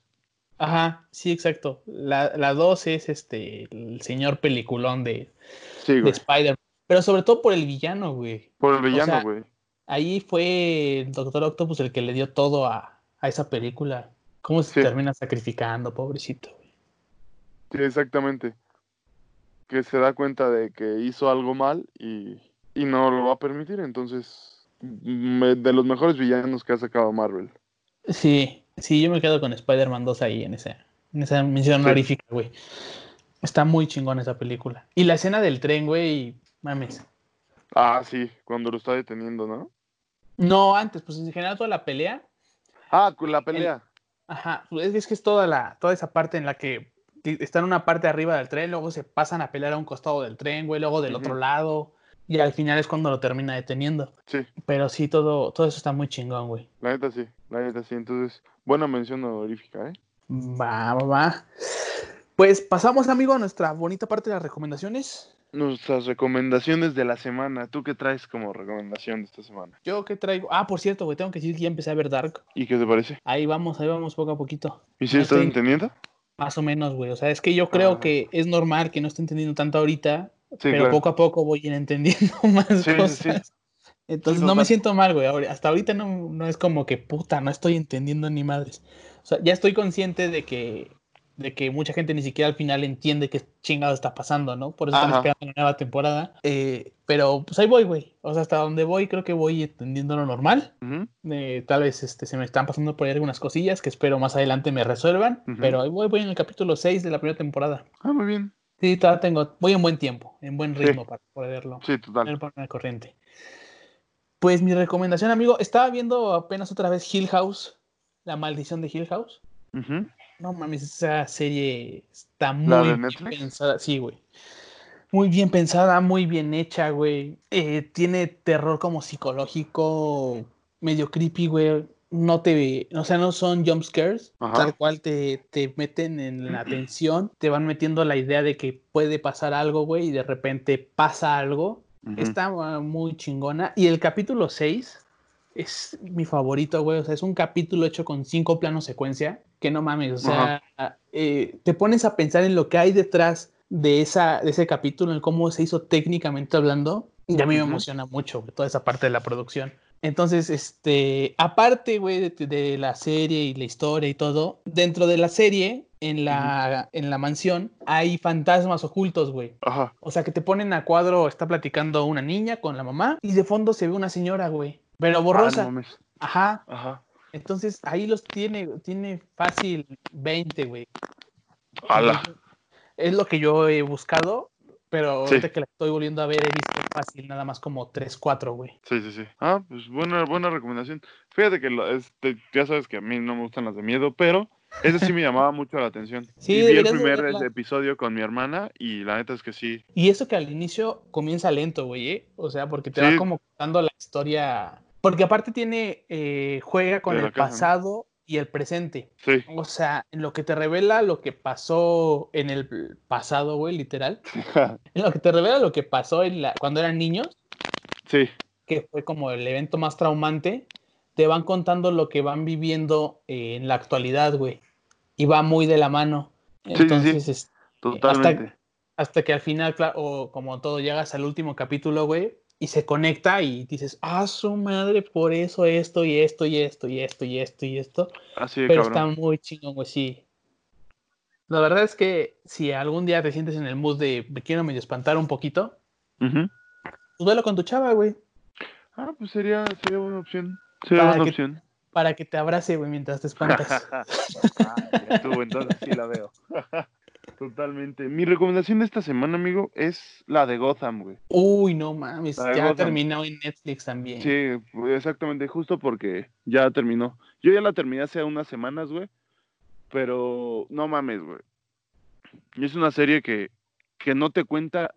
Ajá, sí, exacto. La, la 2 es este, el señor peliculón de, Sí, de. Spider-Man. Pero sobre todo por el villano, güey. Por el villano, sea, güey. Ahí fue el Doctor Octopus el que le dio todo a, a esa película. ¿Cómo se Sí. termina sacrificando, pobrecito? güey? Sí, exactamente. Que se da cuenta de que hizo algo mal y, y no lo va a permitir. Entonces, me- de los mejores villanos que ha sacado Marvel. Sí, sí, yo me quedo con Spider-Man 2 ahí en esa, en esa mención Sí. honorífica, güey. Está muy chingón esa película. Y la escena del tren, güey, mames. Ah, sí, cuando lo está deteniendo, ¿no? No, antes, pues en general toda la pelea. Ah, la pelea. Ajá, pues es que es toda la, toda esa parte en la que están en una parte arriba del tren, luego se pasan a pelear a un costado del tren, güey, luego del otro lado, y al final es cuando lo termina deteniendo. Sí, Pero sí, todo, todo eso está muy chingón, güey. la neta sí, la neta sí. Entonces, buena mención honorífica, ¿eh? Va, va, va. Pues pasamos, amigo, a nuestra bonita parte de las recomendaciones. Nuestras recomendaciones de la semana. ¿Tú qué traes como recomendación de esta semana? Yo qué traigo. Ah, por cierto, güey, tengo que decir que ya empecé a ver Dark. ¿Y qué te parece? Ahí vamos, ahí vamos poco a poquito. ¿Y si estás entendiendo? Más o menos, güey. O sea, es que yo creo Ah. que es normal que no esté entendiendo tanto ahorita, Sí, pero claro. poco a poco voy a ir entendiendo [laughs] más Sí, cosas. sí. Entonces no me siento mal, güey. Hasta ahorita no, no es como que puta, no estoy entendiendo ni madres. O sea, ya estoy consciente de que, de que mucha gente ni siquiera al final entiende qué chingado está pasando, ¿no? Por eso están Ajá. esperando la nueva temporada. Eh, pero pues ahí voy, güey. O sea, hasta donde voy creo que voy entendiendo lo normal. Ujú. Eh, tal vez este, se me están pasando por ahí algunas cosillas que espero más adelante me resuelvan. Ujú. Pero ahí voy, voy en el capítulo 6 de la primera temporada. Ah, muy bien. Sí, todavía tengo, voy en buen tiempo, en buen Sí. ritmo para poderlo Sí, total. poner corriente. Pues mi recomendación, amigo, estaba viendo apenas otra vez Hill House, La maldición de Hill House. Ujú. No mames, esa serie está ¿La muy bien pensada. Sí, güey. Muy bien pensada, muy bien hecha, güey. Eh, tiene terror como psicológico, medio creepy, güey. No te, o sea, no son jump scares, Ajá. tal cual te, te meten en la [clears throat] tensión, te van metiendo la idea de que puede pasar algo, güey, y de repente pasa algo. Está ah, muy chingona. Y el capítulo 6 es mi favorito, güey. O sea, es un capítulo hecho con cinco planos secuencia. Que no mames. O sea, eh, te pones a pensar en lo que hay detrás de, esa, de ese capítulo, en cómo se hizo técnicamente hablando. Y a mí me emociona mucho güey, toda esa parte de la producción. Entonces, este, aparte, güey, de, de la serie y la historia y todo, dentro de la serie, en la, en la mansión, hay fantasmas ocultos, güey. Ajá. O sea, que te ponen a cuadro, está platicando una niña con la mamá y de fondo se ve una señora, güey. Pero Ah, no borrosa. Ajá. Ajá. Entonces ahí los tiene, tiene fácil 20, güey. Ala. Es lo que yo he buscado, pero Sí. ahorita que la estoy volviendo a ver, he visto fácil nada más como 3, 4, güey. Sí, sí, sí. Ah, pues buena, buena recomendación. Fíjate que lo- este, ya sabes que a mí no me gustan las de miedo, pero ese sí me llamaba mucho la atención. [laughs] Sí, y vi el primer verla. episodio con mi hermana y la neta es que sí. Y eso que al inicio comienza lento, güey, ¿eh? O sea, porque te Sí. va como contando la historia. Porque aparte tiene, eh, juega con el pasado y el presente. Sí. O sea, en lo que te revela lo que pasó en el pasado, güey, literal. [laughs] En lo que te revela lo que pasó en la, cuando eran niños, sí. que fue como el evento más traumante, te van contando lo que van viviendo eh, en la actualidad, güey. Y va muy de la mano. Sí, sí, sí. Entonces, es- Totalmente. hasta que al final, claro, o como todo, llegas al último capítulo, güey, y se conecta y dices, ah, su madre, por eso esto y esto y esto y esto y esto y esto. Así de Pero cabrón. está muy chingón, güey, sí. La verdad es que si algún día te sientes en el mood de me quiero medio espantar un poquito, Ujú. pues velo con tu chava, güey. Ah, pues sería, sería buena opción. Sería Para buena que- opción. Para que te abrace, güey, mientras te espantas. [laughs] ah, ya estuvo, entonces sí la veo. [laughs] Totalmente. Mi recomendación de esta semana, amigo, es la de Gotham, güey. Uy, no mames, La ya terminó en Netflix también. Sí, exactamente, justo porque ya terminó. Yo ya la terminé hace unas semanas, güey. Pero no mames, güey. Es una serie que, que no te cuenta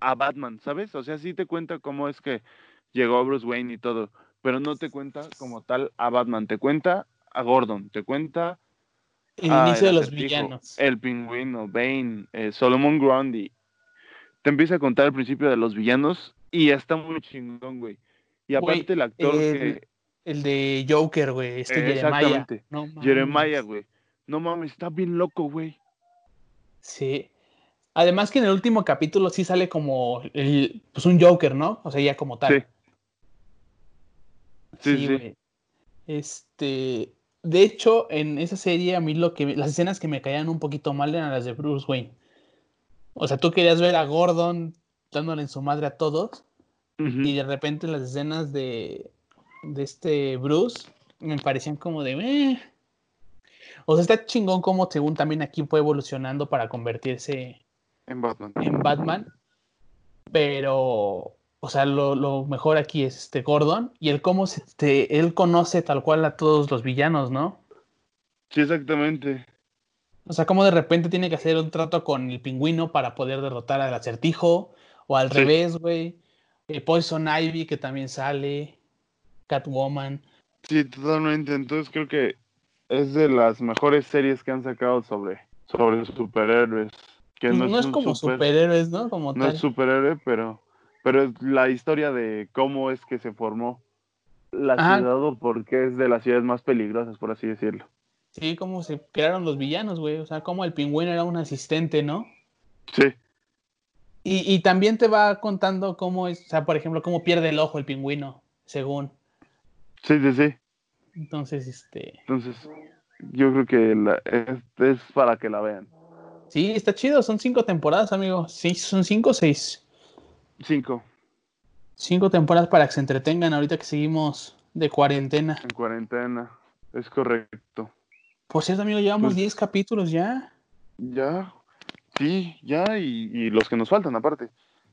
a Batman, ¿sabes? O sea, sí te cuenta cómo es que llegó Bruce Wayne y todo, pero no te cuenta como tal a Batman, te cuenta a Gordon, te cuenta El inicio de los Acertijo, villanos. El pingüino, Bane, eh, Solomon Grundy. Te empieza a contar el principio de los villanos y está muy chingón, güey. Y Güey, aparte el actor el- que... El de Joker, güey, este Eh, Jeremiah. exactamente. No mames. Jeremiah, güey. No mames, está bien loco, güey. Sí. Además que en el último capítulo sí sale como el, pues un Joker, ¿no? O sea, ya como tal. Sí. Sí, sí. güey. Este, de hecho, en esa serie a mí lo que las escenas que me caían un poquito mal eran las de Bruce Wayne. O sea, tú querías ver a Gordon dándole en su madre a todos y de repente las escenas de de este Bruce me parecían como de "Meh". O sea, está chingón como según también aquí fue evolucionando para convertirse En Batman. en Batman. Pero o sea, lo, lo mejor aquí es este Gordon y el cómo se, este, él conoce tal cual a todos los villanos, ¿no? Sí, exactamente. O sea, cómo de repente tiene que hacer un trato con el pingüino para poder derrotar al acertijo, o al Sí. revés, güey. Eh, Poison Ivy, que también sale, Catwoman. Sí, totalmente. Entonces creo que es de las mejores series que han sacado sobre, sobre superhéroes. Que No, no, es como super- superhéroes, ¿no? Como No tal. es superhéroe, pero, pero es la historia de cómo es que se formó la Ajá. ciudad o por qué es de las ciudades más peligrosas, por así decirlo. Sí, cómo se crearon los villanos, güey. O sea, cómo el pingüino era un asistente, ¿no? Sí, Y, y también te va contando cómo es, o sea, por ejemplo, cómo pierde el ojo el pingüino, según. sí, sí, sí. Entonces, este. Entonces, yo creo que la- es, es para que la vean. Sí, está chido. Son cinco temporadas, amigo. Sí, son cinco o seis. Cinco Cinco temporadas para que se entretengan ahorita que seguimos de cuarentena. en cuarentena. Es correcto. Por cierto, amigo, llevamos Pues- 10 capítulos ya. Ya, sí, ya, y, y los que nos faltan aparte.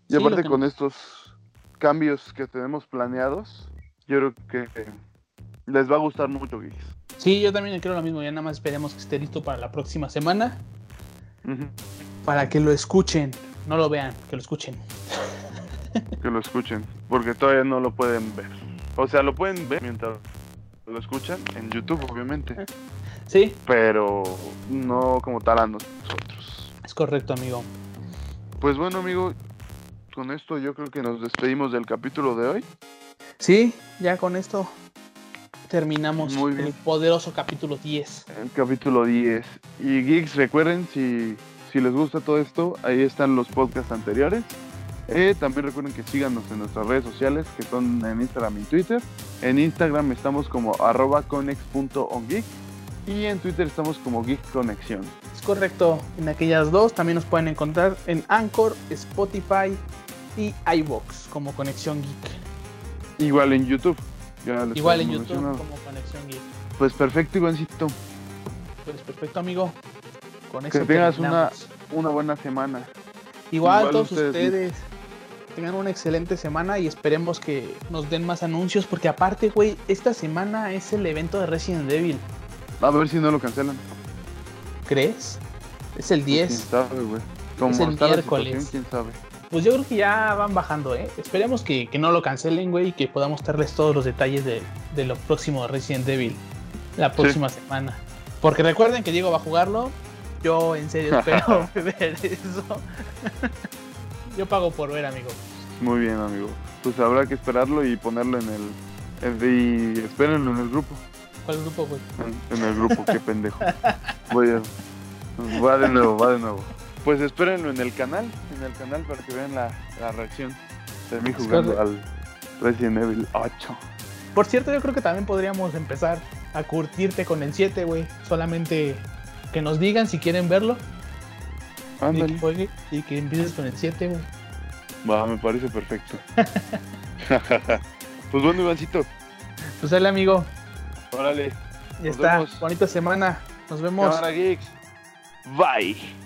Y Sí, aparte con estos cambios que tenemos planeados, yo creo que les va a gustar mucho, geeks. Sí, yo también creo lo mismo. Ya nada más esperemos que esté listo para la próxima semana. Para que lo escuchen. No lo vean, que lo escuchen. Que lo escuchen, porque todavía no lo pueden ver. O sea, lo pueden ver mientras lo escuchan en YouTube, obviamente, Sí, pero no como tal a nosotros. es correcto, amigo. Pues bueno, amigo, con esto yo creo que nos despedimos del capítulo de hoy. Sí, ya con esto terminamos Muy bien. el poderoso capítulo 10. El capítulo 10. Y geeks, recuerden, si, si les gusta todo esto, ahí están los podcasts anteriores. Eh, también recuerden que síganos en nuestras redes sociales, que son en Instagram y Twitter. En Instagram estamos como arroba conex.ongeek y en Twitter estamos como Geek Conexión. Es correcto, en aquellas dos también nos pueden encontrar en Anchor, Spotify y iBox como Conexión Geek. Igual en YouTube. Igual en YouTube mencionado. como Conexión Geek. Pues perfecto, Ivancito. Pues perfecto, amigo. Con Que tengas una, una buena semana. Igual, igual todos ustedes, ustedes, tengan una excelente semana y esperemos que nos den más anuncios porque aparte, güey, esta semana es el evento de Resident Evil. A ver si no lo cancelan. ¿Crees? Es el Pues 10. Quién sabe, güey. Como Es el miércoles. quién sabe. Pues yo creo que ya van bajando, ¿eh? Esperemos que, que no lo cancelen, güey, y que podamos darles todos los detalles de, de lo próximo de Resident Evil la próxima semana. Porque recuerden que Diego va a jugarlo. Yo en serio [laughs] espero [laughs] ver eso. [laughs] yo pago por ver, amigo. Muy bien, amigo. Pues habrá que esperarlo y ponerlo en el. en- y espérenlo en el grupo. ¿Cuál grupo, güey? En, en el grupo, qué pendejo. [laughs] Voy a. Va de nuevo, va de nuevo. Pues espérenlo en el canal, en el canal para que vean la, la reacción de mí jugando al Resident Evil 8. Por cierto, yo creo que también podríamos empezar a curtirte con el 7, güey. Solamente que nos digan si quieren verlo. Y que, Ándale. juegue, y que empieces con el 7, güey. Va, me parece perfecto. [laughs] pues bueno, Ivancito, Pues dale, amigo. órale. Ya está. vemos. Bonita semana. Nos vemos. Cámara Geeks. Bye.